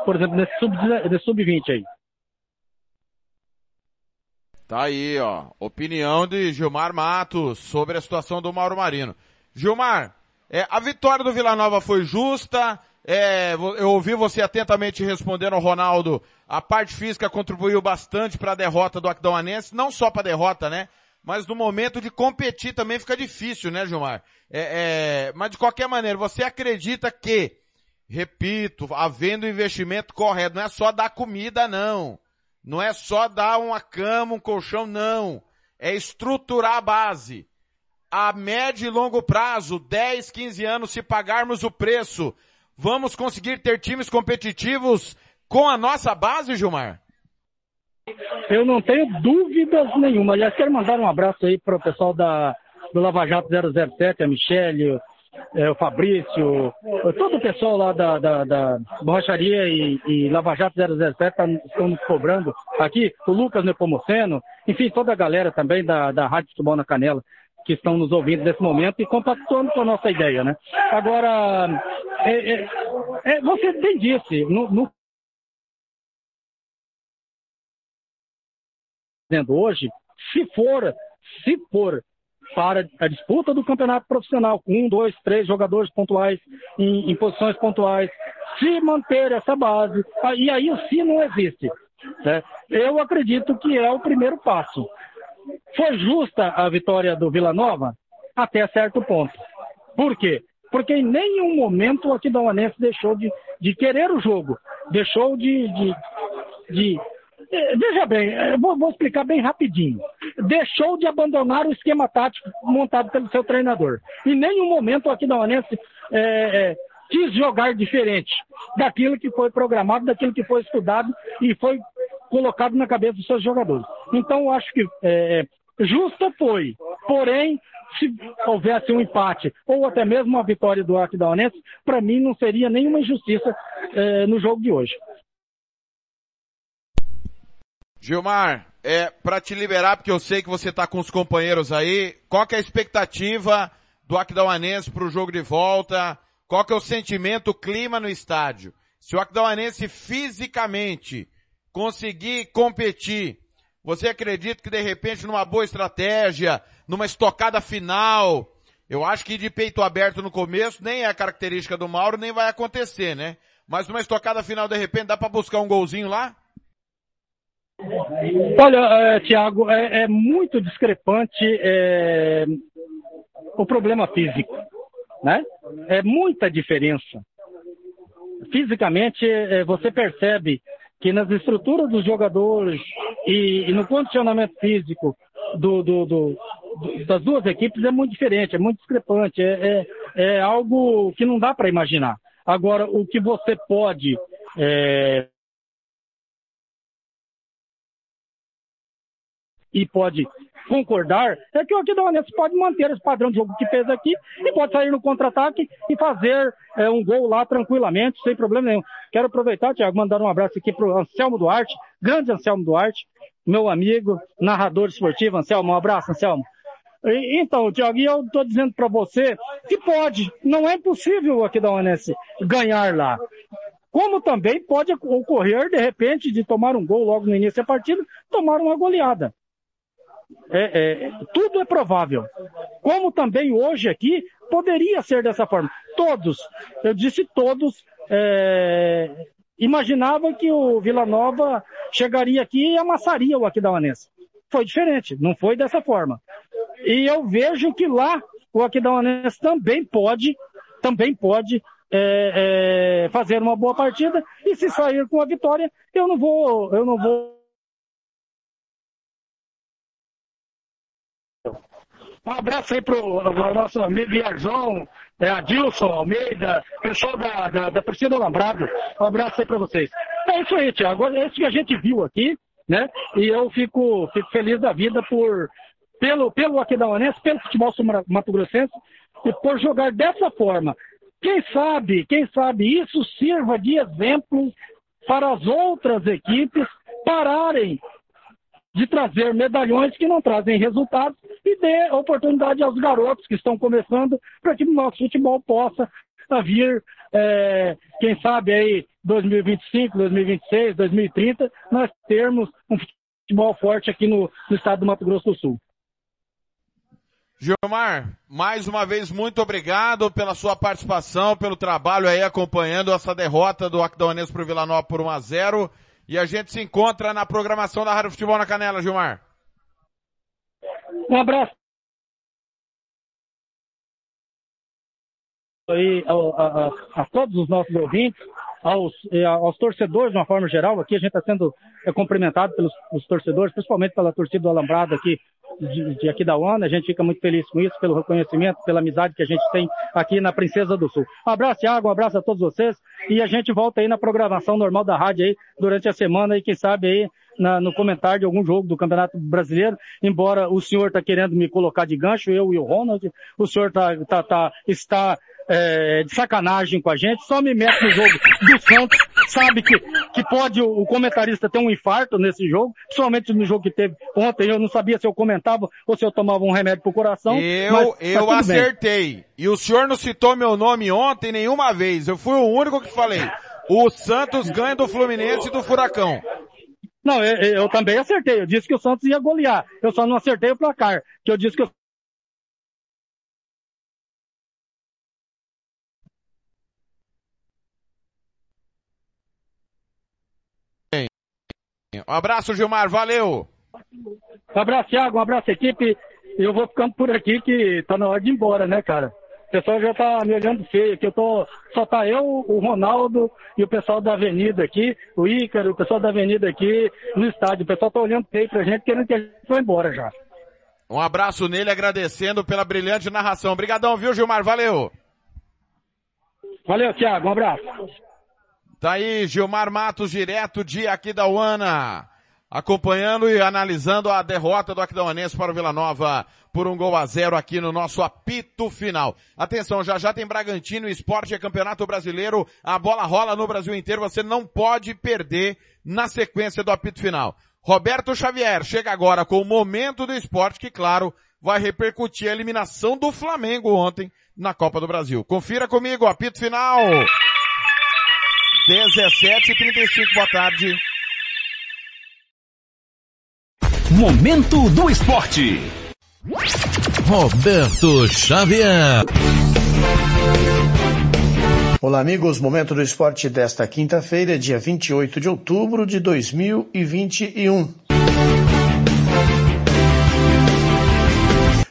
por exemplo, nesse sub-20 sub aí. Tá aí, ó. Opinião de Gilmar Matos sobre a situação do Mauro Marino. Gilmar, é, a vitória do Vila Nova foi justa. É, eu ouvi você atentamente respondendo ao Ronaldo. A parte física contribuiu bastante para a derrota do Aquidauanense, não só para a derrota, né? Mas no momento de competir também fica difícil, né, Gilmar? É, é, mas de qualquer maneira, você acredita que, repito, havendo investimento correto, não é só dar comida, não. Não é só dar uma cama, um colchão, não. É estruturar a base a médio e longo prazo, 10, 15 anos, se pagarmos o preço, vamos conseguir ter times competitivos com a nossa base, Gilmar? Eu não tenho dúvidas nenhuma. Aliás, quero mandar um abraço aí para o pessoal da, do Lava Jato 007, a Michele, é, o Fabrício, todo o pessoal lá da, da, da Borracharia e, e Lava Jato 007 tá, estão nos cobrando aqui, o Lucas Nepomuceno, enfim, toda a galera também da, da Rádio Futebol na Canela que estão nos ouvindo nesse momento e compactuando com a nossa ideia, né? Agora, é, é, é, você bem disse, no, no hoje, se for, se for para a disputa do campeonato profissional, com um, dois, três jogadores pontuais em, em posições pontuais, se manter essa base, e aí o se não existe. Né? Eu acredito que é o primeiro passo. Foi justa a vitória do Vila Nova? Até certo ponto. Por quê? Porque em nenhum momento o Aquidauanense deixou de, de querer o jogo. Deixou de. de, de eh, veja bem, eh, vou, vou, explicar bem rapidinho. Deixou de abandonar o esquema tático montado pelo seu treinador. Em nenhum momento o Aquidauanense é, é, quis jogar diferente daquilo que foi programado, daquilo que foi estudado e foi colocado na cabeça dos seus jogadores. Então, eu acho que é, justa foi. Porém, se houvesse um empate ou até mesmo uma vitória do Aquidauanense, para mim não seria nenhuma injustiça é, no jogo de hoje. Gilmar, é, para te liberar, porque eu sei que você está com os companheiros aí, qual que é a expectativa do Aquidauanense para o jogo de volta? Qual que é o sentimento, o clima no estádio? Se o Aquidauanense fisicamente conseguir competir, você acredita que de repente numa boa estratégia, numa estocada final, eu acho que de peito aberto no começo nem é a característica do Mauro, nem vai acontecer, né? Mas numa estocada final de repente dá para buscar um golzinho lá? Olha, é, Tiago, é, é, muito discrepante é, o problema físico, né? É muita diferença. Fisicamente, é, você percebe que nas estruturas dos jogadores e, e no condicionamento físico do, do, do, das duas equipes é muito diferente, é muito discrepante, é, é, é algo que não dá para imaginar. Agora, o que você pode é, e pode concordar é que o Aquidauanense pode manter esse padrão de jogo que fez aqui e pode sair no contra-ataque e fazer é, um gol lá tranquilamente, sem problema nenhum. Quero aproveitar, Tiago, mandar um abraço aqui para o Anselmo Duarte, grande Anselmo Duarte, meu amigo, narrador esportivo. Anselmo, um abraço, Anselmo. Então, Tiago, eu estou dizendo para você que pode, não é impossível o Aquidauanense ganhar lá. Como também pode ocorrer, de repente, de tomar um gol logo no início da partida, tomar uma goleada. É, é, tudo é provável. Como também hoje aqui poderia ser dessa forma. Todos, eu disse todos, é, imaginavam que o Vila Nova chegaria aqui e amassaria o Aquidauanense. foi diferente, não foi dessa forma. E eu vejo que lá o Aquidauanense também pode, também pode é, é, fazer uma boa partida e se sair com a vitória, eu não vou, eu não vou Um abraço aí pro, nosso amigo Iarzão, é, Adilson, Almeida, pessoal da, da, da Priscila Alambrado. Um abraço aí para vocês. É isso aí, Tiago. É isso que a gente viu aqui, né? E eu fico, fico feliz da vida por, pelo, pelo Aquidauanense, pelo futebol Mato Grossense, e por jogar dessa forma. Quem sabe, quem sabe isso sirva de exemplo para as outras equipes pararem de trazer medalhões que não trazem resultados e dê oportunidade aos garotos que estão começando para que o nosso futebol possa vir, é, quem sabe aí 2025, 2026, 2030, nós termos um futebol forte aqui no, no estado do Mato Grosso do Sul. Gilmar, mais uma vez muito obrigado pela sua participação, pelo trabalho aí acompanhando essa derrota do Aquidauanense para o Vila Nova por 1 a 0 e a gente se encontra na programação da Rádio Futebol na Canela, Gilmar. Um abraço. Aí, a, a, a, todos os nossos ouvintes, aos, aos, torcedores de uma forma geral, aqui a gente está sendo é, cumprimentado pelos torcedores, principalmente pela torcida do Alambrado aqui de, de, aqui da UANA. A gente fica muito feliz com isso, pelo reconhecimento, pela amizade que a gente tem aqui na Princesa do Sul. Um abraço, Thiago, um abraço a todos vocês. E a gente volta aí na programação normal da rádio aí durante a semana e quem sabe aí na, no comentário de algum jogo do Campeonato Brasileiro, embora o senhor está querendo me colocar de gancho, eu e o Ronald, o senhor tá, tá, tá, está é, de sacanagem com a gente, só me mete no jogo do Santos, sabe que, que pode o, o, comentarista ter um infarto nesse jogo, principalmente no jogo que teve ontem, eu não sabia se eu comentava ou se eu tomava um remédio pro coração. Eu, tá eu acertei. Bem. E o senhor não citou meu nome ontem nenhuma vez, eu fui o único que falei. O Santos ganha do Fluminense e do Furacão. Não, eu, eu, também acertei. Eu disse que o Santos ia golear. Eu só não acertei o placar. Que eu disse que o Um abraço, Gilmar, valeu! Um abraço, Thiago, um abraço, equipe. Eu vou ficando por aqui que tá na hora de ir embora, né, cara? O pessoal já tá me olhando feio, que eu tô, só tá eu, o Ronaldo e o pessoal da avenida aqui, o Ícaro, o pessoal da avenida aqui no estádio. O pessoal tá olhando feio pra gente, querendo que a gente vá embora já. Um abraço nele, agradecendo pela brilhante narração. Obrigadão, viu, Gilmar? Valeu! Valeu, Thiago, um abraço. Tá aí Gilmar Matos, direto de Aquidauana, acompanhando e analisando a derrota do Aquidauanense para o Vila Nova por um gol a zero aqui no nosso apito final. Atenção, já já tem Bragantino, esporte é campeonato brasileiro, a bola rola no Brasil inteiro, você não pode perder na sequência do apito final. Roberto Xavier chega agora com o momento do esporte que, claro, vai repercutir a eliminação do Flamengo ontem na Copa do Brasil. Confira comigo, apito final. 17h35, boa tarde. Momento do Esporte. Roberto Xavier. Olá, amigos. Momento do Esporte desta quinta-feira, dia 28 de outubro de 2021.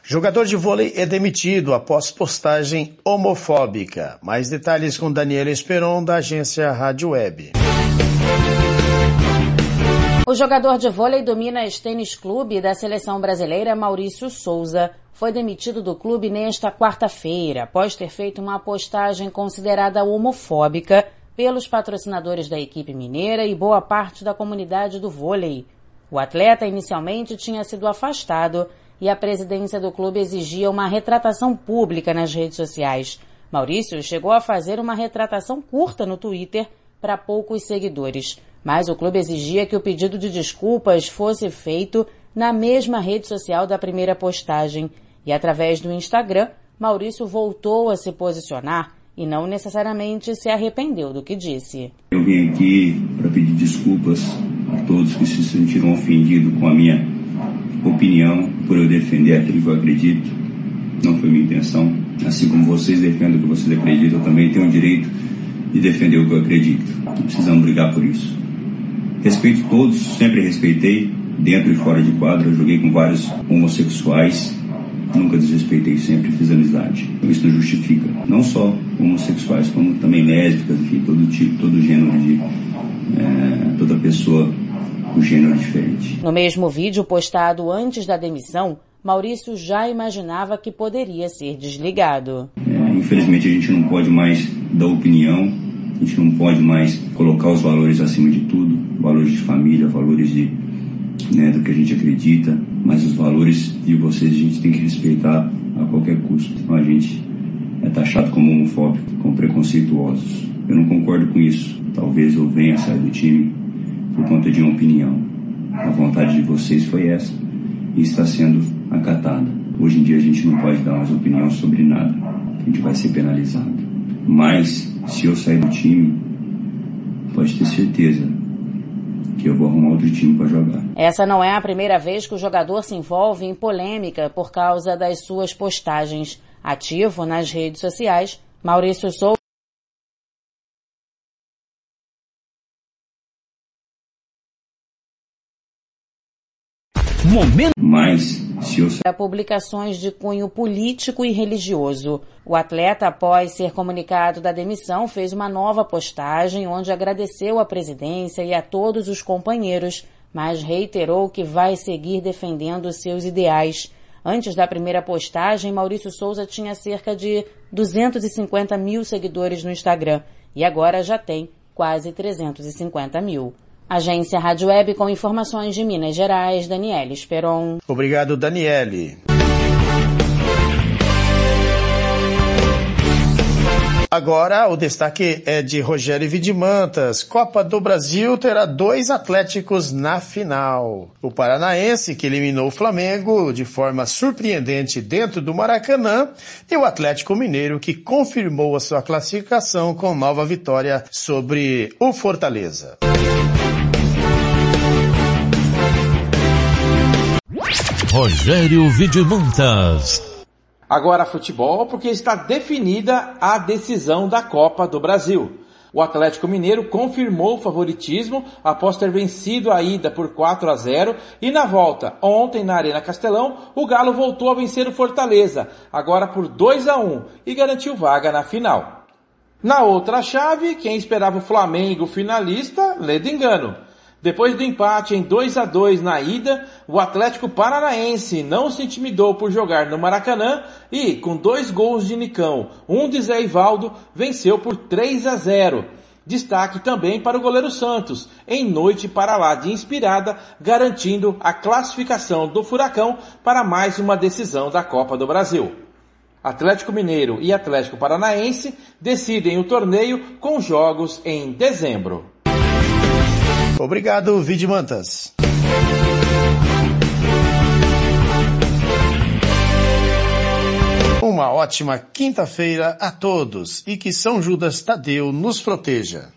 Jogador de vôlei é demitido após postagem homofóbica. Mais detalhes com Daniela Esperon, da agência Rádio Web. O jogador de vôlei do Minas Tênis Clube da seleção brasileira, Maurício Souza, foi demitido do clube nesta quarta-feira, após ter feito uma postagem considerada homofóbica pelos patrocinadores da equipe mineira e boa parte da comunidade do vôlei. O atleta inicialmente tinha sido afastado e a presidência do clube exigia uma retratação pública nas redes sociais. Maurício chegou a fazer uma retratação curta no Twitter para poucos seguidores, mas o clube exigia que o pedido de desculpas fosse feito na mesma rede social da primeira postagem. E através do Instagram, Maurício voltou a se posicionar e não necessariamente se arrependeu do que disse. Eu vim aqui para pedir desculpas a todos que se sentiram ofendidos com a minha opinião, por eu defender aquilo que eu acredito. Não foi minha intenção. Assim como vocês defendem o que vocês acreditam, eu também tenho o direito de defender o que eu acredito. Não precisamos brigar por isso. Respeito todos, sempre respeitei, dentro e fora de quadra. Eu joguei com vários homossexuais, nunca desrespeitei, sempre fiz amizade. Isso não justifica, não só homossexuais, como também lésbicas, enfim, todo tipo, todo gênero de. É, toda pessoa com gênero diferente. No mesmo vídeo postado antes da demissão, Maurício já imaginava que poderia ser desligado. É, infelizmente a gente não pode mais dar opinião, a gente não pode mais colocar os valores acima de tudo, valores de família, valores de, né, do que a gente acredita, mas os valores de vocês a gente tem que respeitar a qualquer custo. Então a gente é taxado como homofóbico, como preconceituosos. Eu não concordo com isso. Talvez eu venha sair do time por conta de uma opinião. A vontade de vocês foi essa e está sendo acatada. Hoje em dia a gente não pode dar mais opinião sobre nada. A gente vai ser penalizado. Mas se eu sair do time, pode ter certeza que eu vou arrumar outro time para jogar. Essa não é a primeira vez que o jogador se envolve em polêmica por causa das suas postagens. Ativo nas redes sociais, Maurício Souza Momento. Mas, se eu publicações de cunho político e religioso. O atleta, após ser comunicado da demissão, fez uma nova postagem onde agradeceu à presidência e a todos os companheiros, mas reiterou que vai seguir defendendo seus ideais. Antes da primeira postagem, Maurício Souza tinha cerca de 250 mil seguidores no Instagram e agora já tem quase 350 mil. Agência Rádio Web com informações de Minas Gerais, Daniele Esperon. Obrigado, Daniele. Agora, o destaque é de Rogério Vidimantas. Copa do Brasil terá dois atléticos na final. O Paranaense, que eliminou o Flamengo de forma surpreendente dentro do Maracanã, e o Atlético Mineiro, que confirmou a sua classificação com nova vitória sobre o Fortaleza. Rogério Vidimantas. Agora futebol, porque está definida a decisão da Copa do Brasil. O Atlético Mineiro confirmou o favoritismo após ter vencido a ida por 4 a 0 e na volta, ontem na Arena Castelão, o Galo voltou a vencer o Fortaleza, agora por 2 a 1 e garantiu vaga na final. Na outra chave, quem esperava o Flamengo finalista, lê de engano. Depois do empate em 2 a 2 na ida, o Atlético Paranaense não se intimidou por jogar no Maracanã e, com dois gols de Nicão, um de Zé Ivaldo, venceu por 3 a 0. Destaque também para o goleiro Santos, em noite para lá de inspirada, garantindo a classificação do Furacão para mais uma decisão da Copa do Brasil. Atlético Mineiro e Atlético Paranaense decidem o torneio com jogos em dezembro. Obrigado, Vidimantas. Uma ótima quinta-feira a todos e que São Judas Tadeu nos proteja.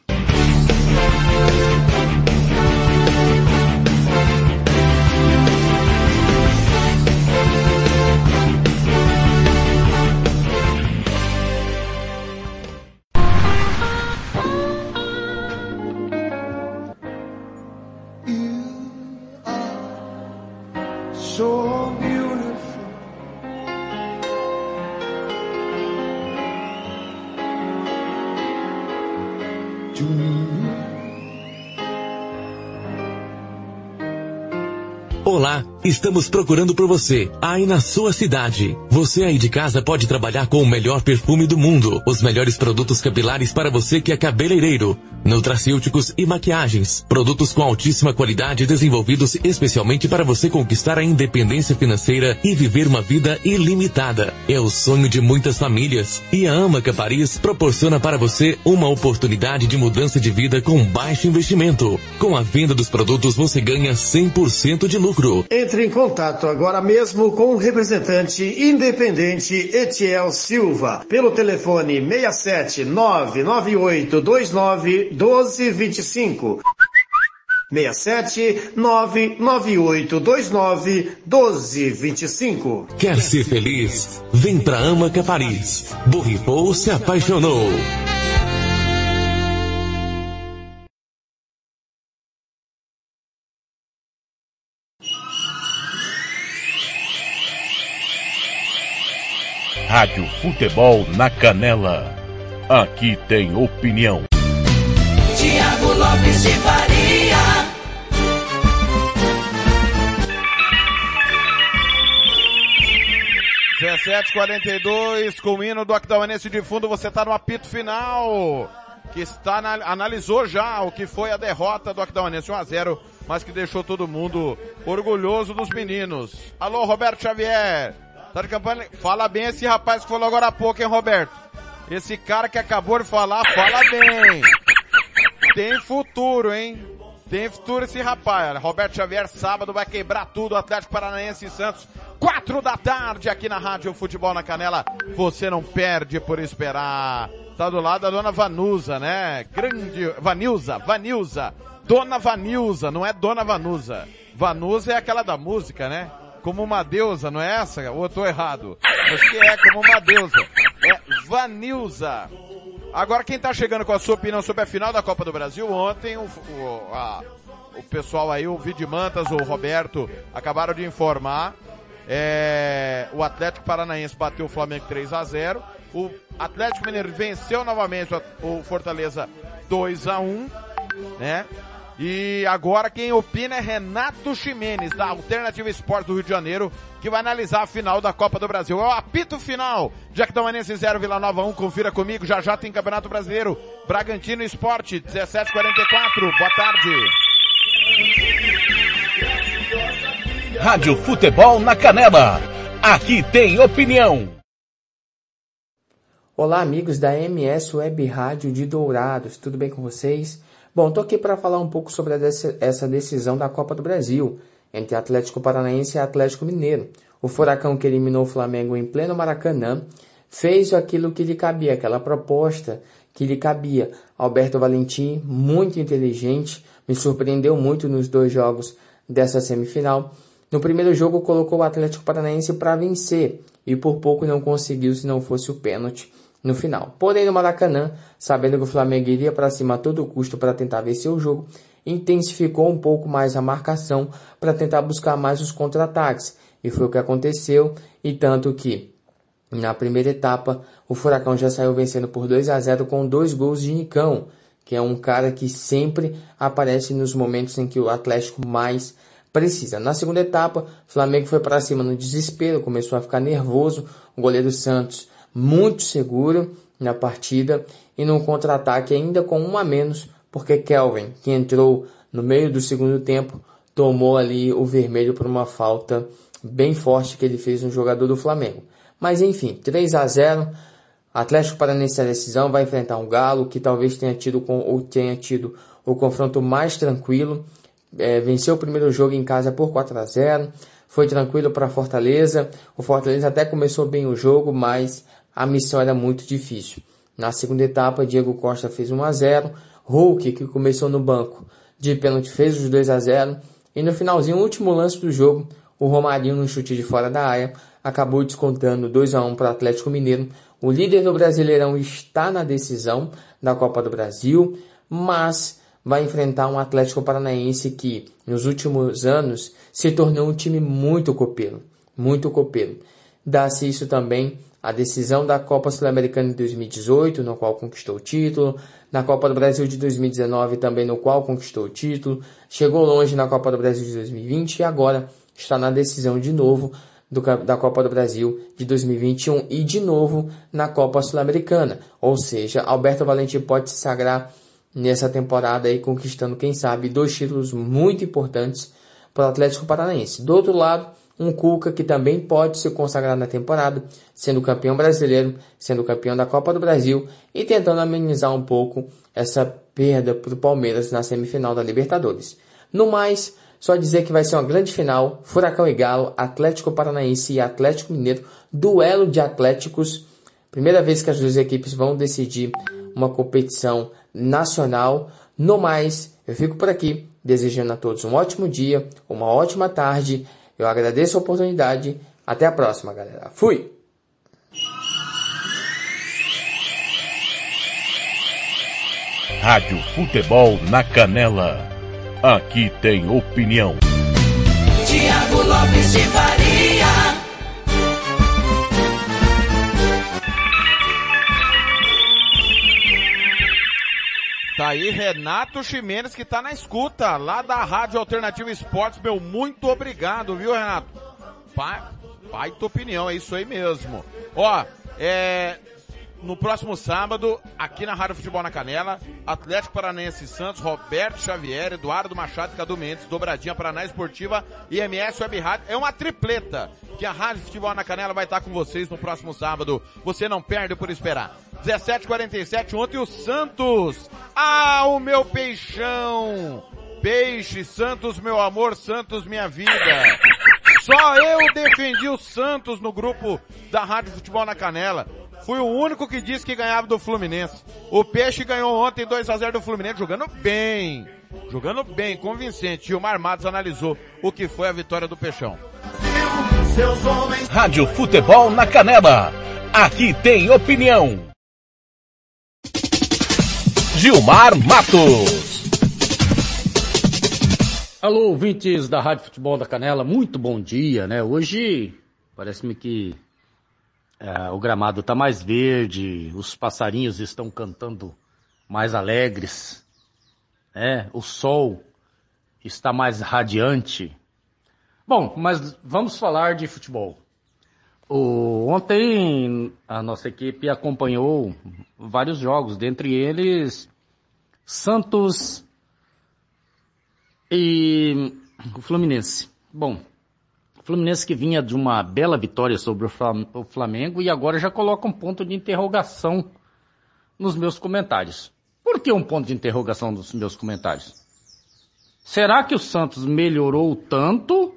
Olá, estamos procurando por você, aí na sua cidade. Você aí de casa pode trabalhar com o melhor perfume do mundo, os melhores produtos capilares para você que é cabeleireiro, nutracêuticos e maquiagens, produtos com altíssima qualidade desenvolvidos especialmente para você conquistar a independência financeira e viver uma vida ilimitada. É o sonho de muitas famílias e a Amaca Paris proporciona para você uma oportunidade de mudança de vida com baixo investimento. Com a venda dos produtos você ganha 100% de lucro. Entre em contato agora mesmo com o representante independente Etiel Silva pelo telefone 67 998 29 1225. 67 99829 1225. Quer ser feliz? Vem pra Amaca Paris. Borripou se apaixonou. Rádio Futebol na Canela. Aqui tem opinião. Tiago Lopes de Paris. Dezessete quarenta com o hino do Aquidauanense de fundo, você está no apito final, que está na, analisou já o que foi a derrota do Aquidauanense 1 a 0 mas que deixou todo mundo orgulhoso dos meninos. Alô, Roberto Xavier, tá de campanha? Fala bem esse rapaz que falou agora há pouco, hein, Roberto? Esse cara que acabou de falar, fala bem. Tem futuro, hein? Tem futuro esse rapaz. Roberto Xavier, sábado, vai quebrar tudo. Atlético Paranaense e Santos. Quatro da tarde aqui na Rádio Futebol na Canela. Você não perde por esperar. Tá do lado da dona Vanusa, né? Grande, Vanilza, Vanilza. Dona Vanilza, não é Dona Vanusa. Vanusa é aquela da música, né? Como uma deusa, não é essa? Ou eu tô errado? Que é como uma deusa. É Vanilza. Agora quem tá chegando com a sua opinião sobre a final da Copa do Brasil, ontem o, o, a, o pessoal aí, o Vidimantas, o Roberto, acabaram de informar. É, o Atlético Paranaense bateu o Flamengo 3 a 0 O Atlético Mineiro venceu novamente o Fortaleza 2 a 1 né? E agora quem opina é Renato Ximenes, da Alternativa Esportes do Rio de Janeiro, que vai analisar a final da Copa do Brasil. É o apito final. Jactamanense 0, Vila Nova 1. Confira comigo, já já tem Campeonato Brasileiro. Bragantino Esporte, 1744. Boa tarde. Rádio Futebol na Canela. Aqui tem opinião. Olá, amigos da MS Web Rádio de Dourados. Tudo bem com vocês? Bom, estou aqui para falar um pouco sobre essa decisão da Copa do Brasil entre Atlético Paranaense e Atlético Mineiro. O Furacão que eliminou o Flamengo em pleno Maracanã fez aquilo que lhe cabia, aquela proposta que lhe cabia. Alberto Valentim, muito inteligente, me surpreendeu muito nos dois jogos dessa semifinal. No primeiro jogo colocou o Atlético Paranaense para vencer e por pouco não conseguiu se não fosse o pênalti no final. Porém, no Maracanã, sabendo que o Flamengo iria para cima a todo custo para tentar vencer o jogo, intensificou um pouco mais a marcação para tentar buscar mais os contra-ataques. E foi o que aconteceu, e tanto que na primeira etapa o Furacão já saiu vencendo por 2 a 0 com dois gols de Nicão, que é um cara que sempre aparece nos momentos em que o Atlético mais precisa. Na segunda etapa, o Flamengo foi para cima no desespero, começou a ficar nervoso, o goleiro Santos muito seguro na partida e no contra-ataque ainda com um a menos, porque Kelvin, que entrou no meio do segundo tempo, tomou ali o vermelho por uma falta bem forte que ele fez no jogador do Flamengo. Mas enfim, 3 a 0 Atlético Paranaense na decisão vai enfrentar um Galo que talvez tenha tido com, ou tenha tido o confronto mais tranquilo. É, venceu o primeiro jogo em casa por 4 a 0 Foi tranquilo para Fortaleza. O Fortaleza até começou bem o jogo, mas a missão era muito difícil. Na segunda etapa, Diego Costa fez 1 a 0, Hulk, que começou no banco, de pênalti fez os 2 a 0 e no finalzinho, último lance do jogo, o Romarinho no chute de fora da área acabou descontando 2 a 1 para o Atlético Mineiro. O líder do Brasileirão está na decisão da Copa do Brasil, mas vai enfrentar um Atlético Paranaense que nos últimos anos se tornou um time muito copeiro, muito copeiro. Dá-se isso também a decisão da Copa Sul-Americana de 2018, no qual conquistou o título, na Copa do Brasil de 2019 também no qual conquistou o título, chegou longe na Copa do Brasil de 2020 e agora está na decisão de novo do, da Copa do Brasil de 2021 e de novo na Copa Sul-Americana. Ou seja, Alberto Valentim pode se sagrar nessa temporada aí conquistando, quem sabe, dois títulos muito importantes para o Atlético Paranaense. Do outro lado, um Cuca que também pode se consagrar na temporada, sendo campeão brasileiro, sendo campeão da Copa do Brasil e tentando amenizar um pouco essa perda para o Palmeiras na semifinal da Libertadores. No mais, só dizer que vai ser uma grande final, Furacão e Galo, Atlético Paranaense e Atlético Mineiro, duelo de Atléticos, primeira vez que as duas equipes vão decidir uma competição nacional. No mais, eu fico por aqui, desejando a todos um ótimo dia, uma ótima tarde eu agradeço a oportunidade. Até a próxima, galera. Fui! Rádio Futebol na Canela. Aqui tem opinião. Tiago Lopes de Faria. Aí, Renato Ximenes, que tá na escuta, lá da Rádio Alternativa Esportes, meu, muito obrigado, viu, Renato? Pai, pai tua opinião, é isso aí mesmo. Ó, é, no próximo sábado, aqui na Rádio Futebol na Canela, Atlético Paranaense Santos, Roberto Xavier, Eduardo Machado e Cadu Mendes, Dobradinha Paraná Esportiva e MS Web Rádio. É uma tripleta que a Rádio Futebol na Canela vai estar com vocês no próximo sábado. Você não perde por esperar. 17:47 ontem o Santos. Ah, o meu peixão. Peixe, Santos, meu amor, Santos, minha vida. Só eu defendi o Santos no grupo da Rádio Futebol na Canela. Fui o único que disse que ganhava do Fluminense. O Peixe ganhou ontem 2 a 0 do Fluminense, jogando bem. Jogando bem, convincente. E o Marmados analisou o que foi a vitória do Peixão. Rádio Futebol na Canela. Aqui tem opinião. Gilmar Matos. Alô, ouvintes da Rádio Futebol da Canela, muito bom dia, né? Hoje parece-me que é, o gramado está mais verde, os passarinhos estão cantando mais alegres, né? O sol está mais radiante. Bom, mas vamos falar de futebol. O, ontem a nossa equipe acompanhou vários jogos, dentre eles Santos e Fluminense. Bom, Fluminense que vinha de uma bela vitória sobre o Flamengo e agora já coloca um ponto de interrogação nos meus comentários. Por que um ponto de interrogação nos meus comentários? Será que o Santos melhorou tanto?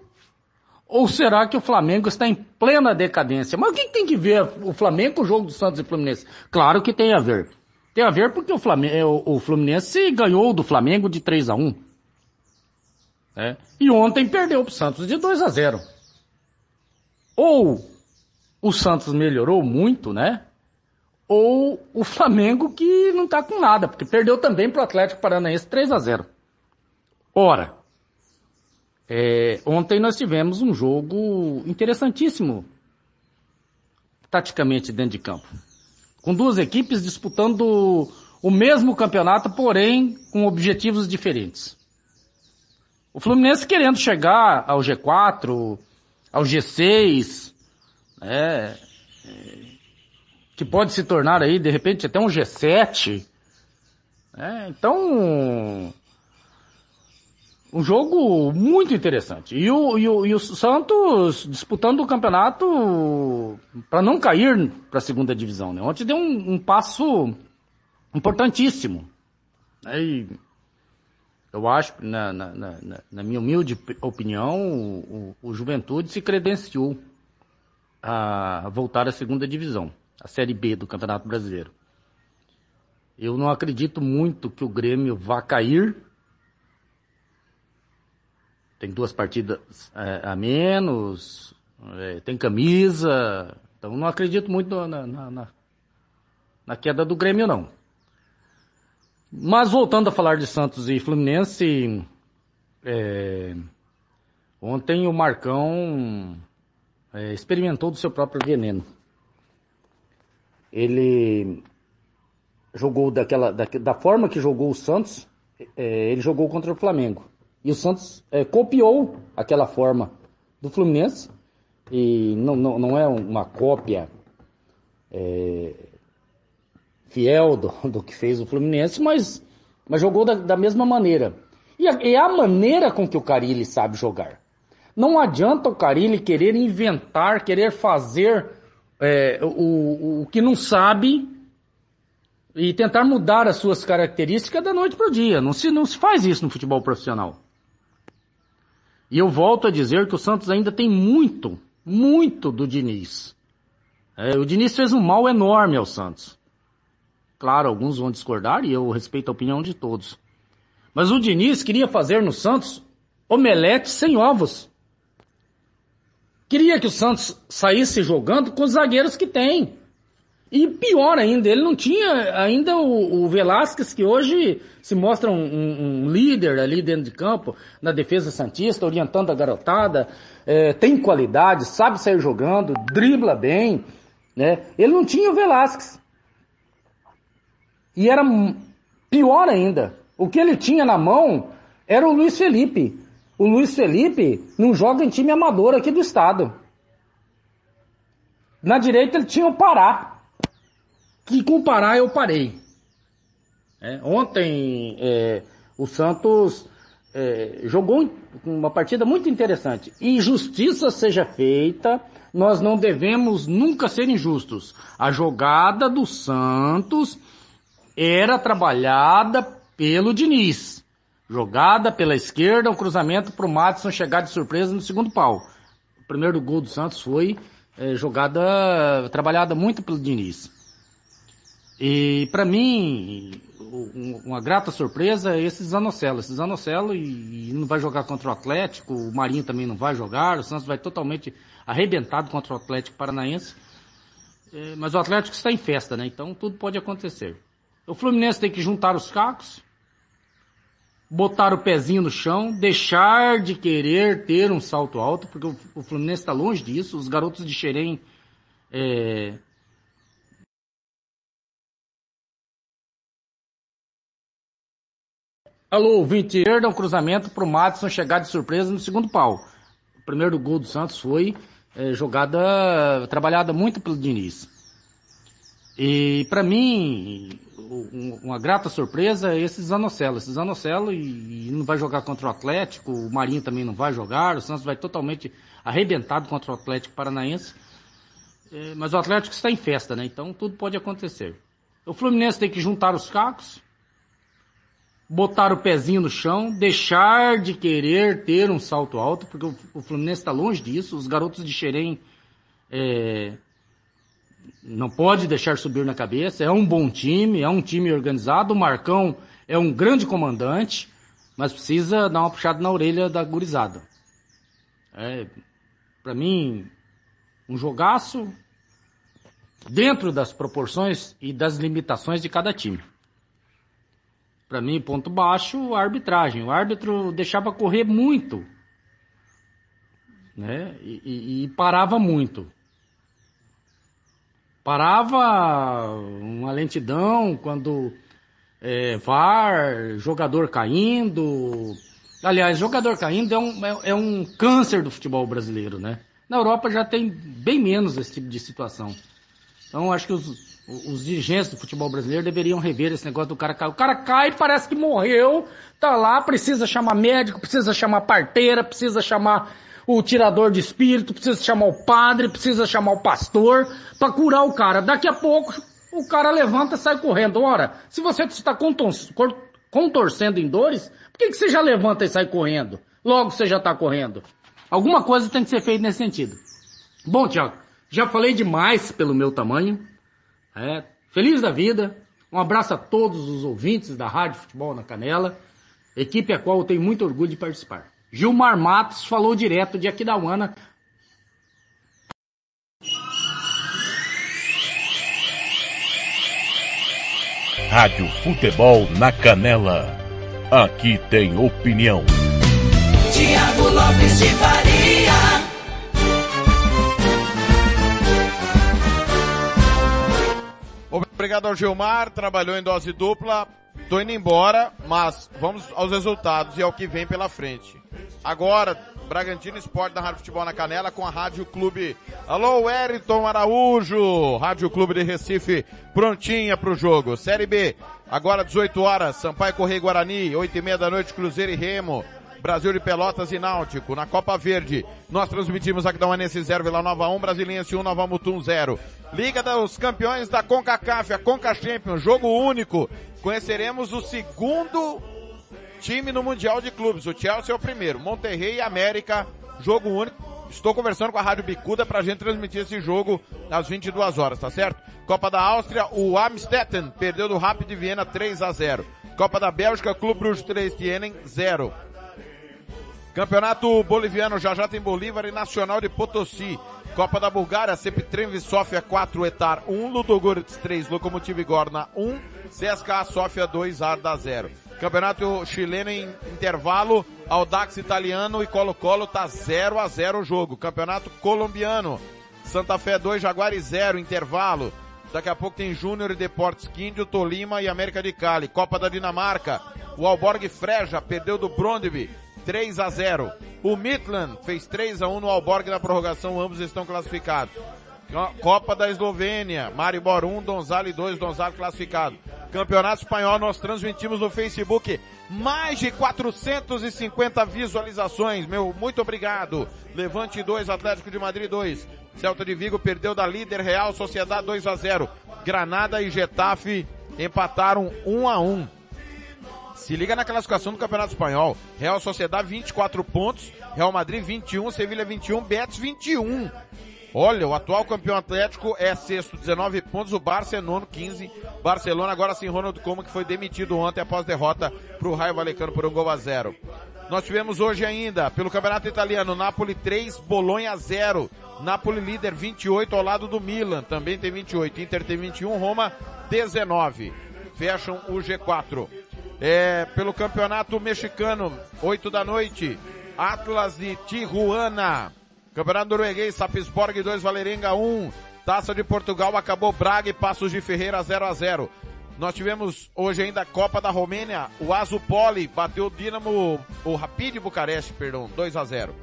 Ou será que o Flamengo está em plena decadência? Mas o que tem que ver o Flamengo com o jogo do Santos e Fluminense? Claro que tem a ver. Tem a ver porque o, Flamengo, o Fluminense ganhou do Flamengo de 3 a 1 né? E ontem perdeu para o Santos de 2 a 0 Ou o Santos melhorou muito, né? Ou o Flamengo que não está com nada, porque perdeu também para o Atlético Paranaense 3 a 0 Ora, é, ontem nós tivemos um jogo interessantíssimo, taticamente dentro de campo. Com duas equipes disputando o mesmo campeonato, porém com objetivos diferentes. O Fluminense querendo chegar ao G4, ao G6, né, que pode se tornar aí, de repente, até um G7. Né, então, um jogo muito interessante. E o, e o, e o Santos disputando o campeonato para não cair para a segunda divisão. Né? Ontem deu um, um passo importantíssimo. Né? Eu acho, na, na, na, na minha humilde opinião, o, o, o, Juventude se credenciou a voltar à segunda divisão, a Série B do Campeonato Brasileiro. Eu não acredito muito que o Grêmio vá cair tem duas partidas é, a menos, é, tem camisa, então não acredito muito na, na, na, na, queda do Grêmio não. Mas voltando a falar de Santos e Fluminense, é, ontem o Marcão é, experimentou do seu próprio veneno. Ele jogou daquela, da, da forma que jogou o Santos, é, ele jogou contra o Flamengo. E o Santos é, copiou aquela forma do Fluminense. E não, não, não é uma cópia é, fiel do, do, que fez o Fluminense, mas, mas jogou da, da mesma maneira. E é a maneira com que o Carilli sabe jogar. Não adianta o Carilli querer inventar, querer fazer é, o, o que não sabe e tentar mudar as suas características da noite para o dia. Não se, não se faz isso no futebol profissional. E eu volto a dizer que o Santos ainda tem muito, muito do Diniz. É, o Diniz fez um mal enorme ao Santos. Claro, alguns vão discordar e eu respeito a opinião de todos. Mas o Diniz queria fazer no Santos omelete sem ovos. Queria que o Santos saísse jogando com os zagueiros que tem. E pior ainda, ele não tinha ainda o, o Velasquez, que hoje se mostra um, um, um, líder ali dentro de campo, na defesa santista, orientando a garotada, é, tem qualidade, sabe sair jogando, dribla bem, né? Ele não tinha o Velasquez. E era Pior ainda, o que ele tinha na mão era o Luiz Felipe. O Luiz Felipe não joga em time amador aqui do estado. Na direita ele tinha o Pará. Que com o Pará eu parei. É, ontem é, o Santos é, jogou uma partida muito interessante. E justiça seja feita, nós não devemos nunca ser injustos. A jogada do Santos era trabalhada pelo Diniz. Jogada pela esquerda, um cruzamento para o Matson chegar de surpresa no segundo pau. O primeiro gol do Santos foi é, jogada trabalhada muito pelo Diniz. E para mim, uma grata surpresa é esse Zanocelo. Esse Zanocelo e, e, não vai jogar contra o Atlético, o Marinho também não vai jogar, o Santos vai totalmente arrebentado contra o Atlético Paranaense. É, mas o Atlético está em festa, né? Então tudo pode acontecer. O Fluminense tem que juntar os cacos, botar o pezinho no chão, deixar de querer ter um salto alto, porque o, Fluminense está longe disso. Os garotos de Xerém é, Alô, ouvinte, perda um cruzamento para o Madison chegar de surpresa no segundo pau. O primeiro gol do Santos foi é, jogada, trabalhada muito pelo Diniz. E para mim, uma grata surpresa é esse Zanocelo. Esse Zanocelo e, e, não vai jogar contra o Atlético, o Marinho também não vai jogar, o Santos vai totalmente arrebentado contra o Atlético Paranaense. É, mas o Atlético está em festa, né? Então tudo pode acontecer. O Fluminense tem que juntar os cacos, botar o pezinho no chão, deixar de querer ter um salto alto, porque o, o Fluminense está longe disso. Os garotos de Xerém é, não pode deixar subir na cabeça. É um bom time, é um time organizado. O Marcão é um grande comandante, mas precisa dar uma puxada na orelha da gurizada. É, Para mim, um jogaço dentro das proporções e das limitações de cada time. Para mim, ponto baixo, a arbitragem. O árbitro deixava correr muito. Né? E, e, e parava muito. Parava uma lentidão quando é, VAR, jogador caindo. Aliás, jogador caindo é um, é, é um câncer do futebol brasileiro, né? Na Europa já tem bem menos esse tipo de situação. Então acho que os, os dirigentes do futebol brasileiro deveriam rever esse negócio do cara cair. O cara cai, parece que morreu, tá lá, precisa chamar médico, precisa chamar parteira, precisa chamar o tirador de espírito, precisa chamar o padre, precisa chamar o pastor para curar o cara. Daqui a pouco o cara levanta e sai correndo. Ora, se você está contorcendo em dores, por que, que você já levanta e sai correndo? Logo você já está correndo. Alguma coisa tem que ser feita nesse sentido. Bom, Tiago, já falei demais pelo meu tamanho. É, feliz da vida. Um abraço a todos os ouvintes da Rádio Futebol na Canela, equipe a qual eu tenho muito orgulho de participar. Gilmar Matos falou direto de Aquidauana. Rádio Futebol na Canela. Aqui tem opinião. Tiago Lopes de Faria. Obrigado ao Gilmar, trabalhou em dose dupla. Tô indo embora, mas vamos aos resultados e ao que vem pela frente. Agora, Bragantino Esporte da Rádio Futebol na Canela com a Rádio Clube. Alô, Wellington Araújo, Rádio Clube de Recife, prontinha pro jogo. Série B, agora 18 horas, Sampaio Correio Guarani, 8 e meia da noite, Cruzeiro e Remo. Brasil de Pelotas e Náutico. Na Copa Verde, nós transmitimos aqui da Uanense 0, Vila Nova 1, Brasiliense 1, Nova Mutum 0. Liga dos Campeões da CONCACAF, a Conca Champions, jogo único. Conheceremos o segundo time no Mundial de Clubes. O Chelsea é o primeiro. Monterrey e América, jogo único. Estou conversando com a Rádio Bicuda pra gente transmitir esse jogo às 22 horas, tá certo? Copa da Áustria, o Amstetten perdeu do Rapid de Viena 3 a 0. Copa da Bélgica, Clube Bruges 3 Tienen 0. Campeonato Boliviano, já já tem Bolívar e Nacional de Potosí. Copa da Bulgária, Septrem Sofia 4, Etar 1, Ludogorets 3, Lokomotiv Gorna 1, CSKA Sofia 2, Arda 0. Campeonato chileno em intervalo, Audax italiano e Colo-Colo tá 0 a 0 o jogo. Campeonato colombiano, Santa Fé 2, Jaguares 0, intervalo. Daqui a pouco tem Júnior e Deportes Quíndio, Tolima e América de Cali. Copa da Dinamarca. O Alborg Freja perdeu do Brondby 3 a 0. O Midland fez 3 a 1 no Alborg na prorrogação, ambos estão classificados. Copa da Eslovênia, Maribor 1, Donzale 2, Donzale classificado. Campeonato Espanhol, nós transmitimos no Facebook mais de 450 visualizações. Meu, muito obrigado. Levante 2, Atlético de Madrid 2. Celta de Vigo perdeu da líder Real Sociedade 2 a 0. Granada e Getafe empataram 1 a 1. Se liga na classificação do Campeonato Espanhol. Real Sociedade 24 pontos, Real Madrid 21, Sevilha 21, Betis 21. Olha, o atual campeão atlético é sexto, 19 pontos, o Barça é nono, 15. Barcelona agora sem Ronald Koeman, que foi demitido ontem após derrota para o Raio Valecano por um gol a zero. Nós tivemos hoje ainda, pelo Campeonato Italiano, Napoli 3, Bolonha 0. Napoli líder 28 ao lado do Milan, também tem 28. Inter tem 21, Roma 19. Fecham o G4. É, pelo Campeonato Mexicano, 8 da noite, Atlas de Tijuana. Campeonato Norueguês, Sapisborg 2, Valerenga 1. Taça de Portugal, acabou Braga e Passos de Ferreira 0 a 0 Nós tivemos hoje ainda a Copa da Romênia, o Azupoli bateu o Dinamo, o Rapid Bucareste, perdão, 2 a 0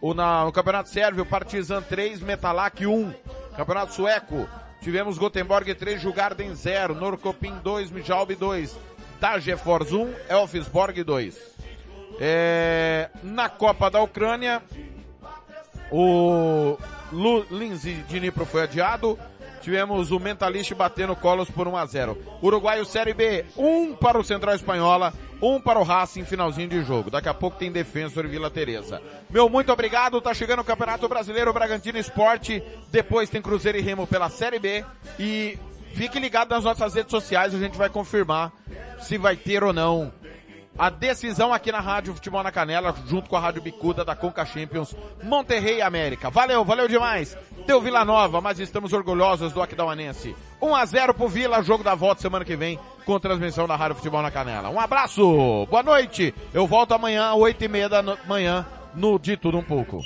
o, na, no Campeonato Sérvio, Partizan 3, Metalak 1. Campeonato Sueco, tivemos Gothenburg 3, Jugarden 0, Norcopin 2, Mijalbi 2, Dagefors 1, Elfsborg 2. É, na Copa da Ucrânia, o Lu, Lindsay de Nipro foi adiado. Tivemos o Mentalista batendo colos por 1 a 0. Uruguaio Série B, 1 para o Central Espanhola, 1 para o Racing, finalzinho de jogo. Daqui a pouco tem Defensor Vila Teresa. Meu muito obrigado, tá chegando o Campeonato Brasileiro Bragantino Esporte, depois tem Cruzeiro e Remo pela Série B e fique ligado nas nossas redes sociais, a gente vai confirmar se vai ter ou não a decisão aqui na Rádio Futebol na Canela, junto com a Rádio Bicuda da Conca Champions, Monterrey América. Valeu, valeu demais. Deu Vila Nova, mas estamos orgulhosos do Aquidauanense. 1 a 0 pro Vila, jogo da volta semana que vem, com transmissão da Rádio Futebol na Canela. Um abraço, boa noite. Eu volto amanhã, 8 e meia da manhã, no De Tudo Um Pouco.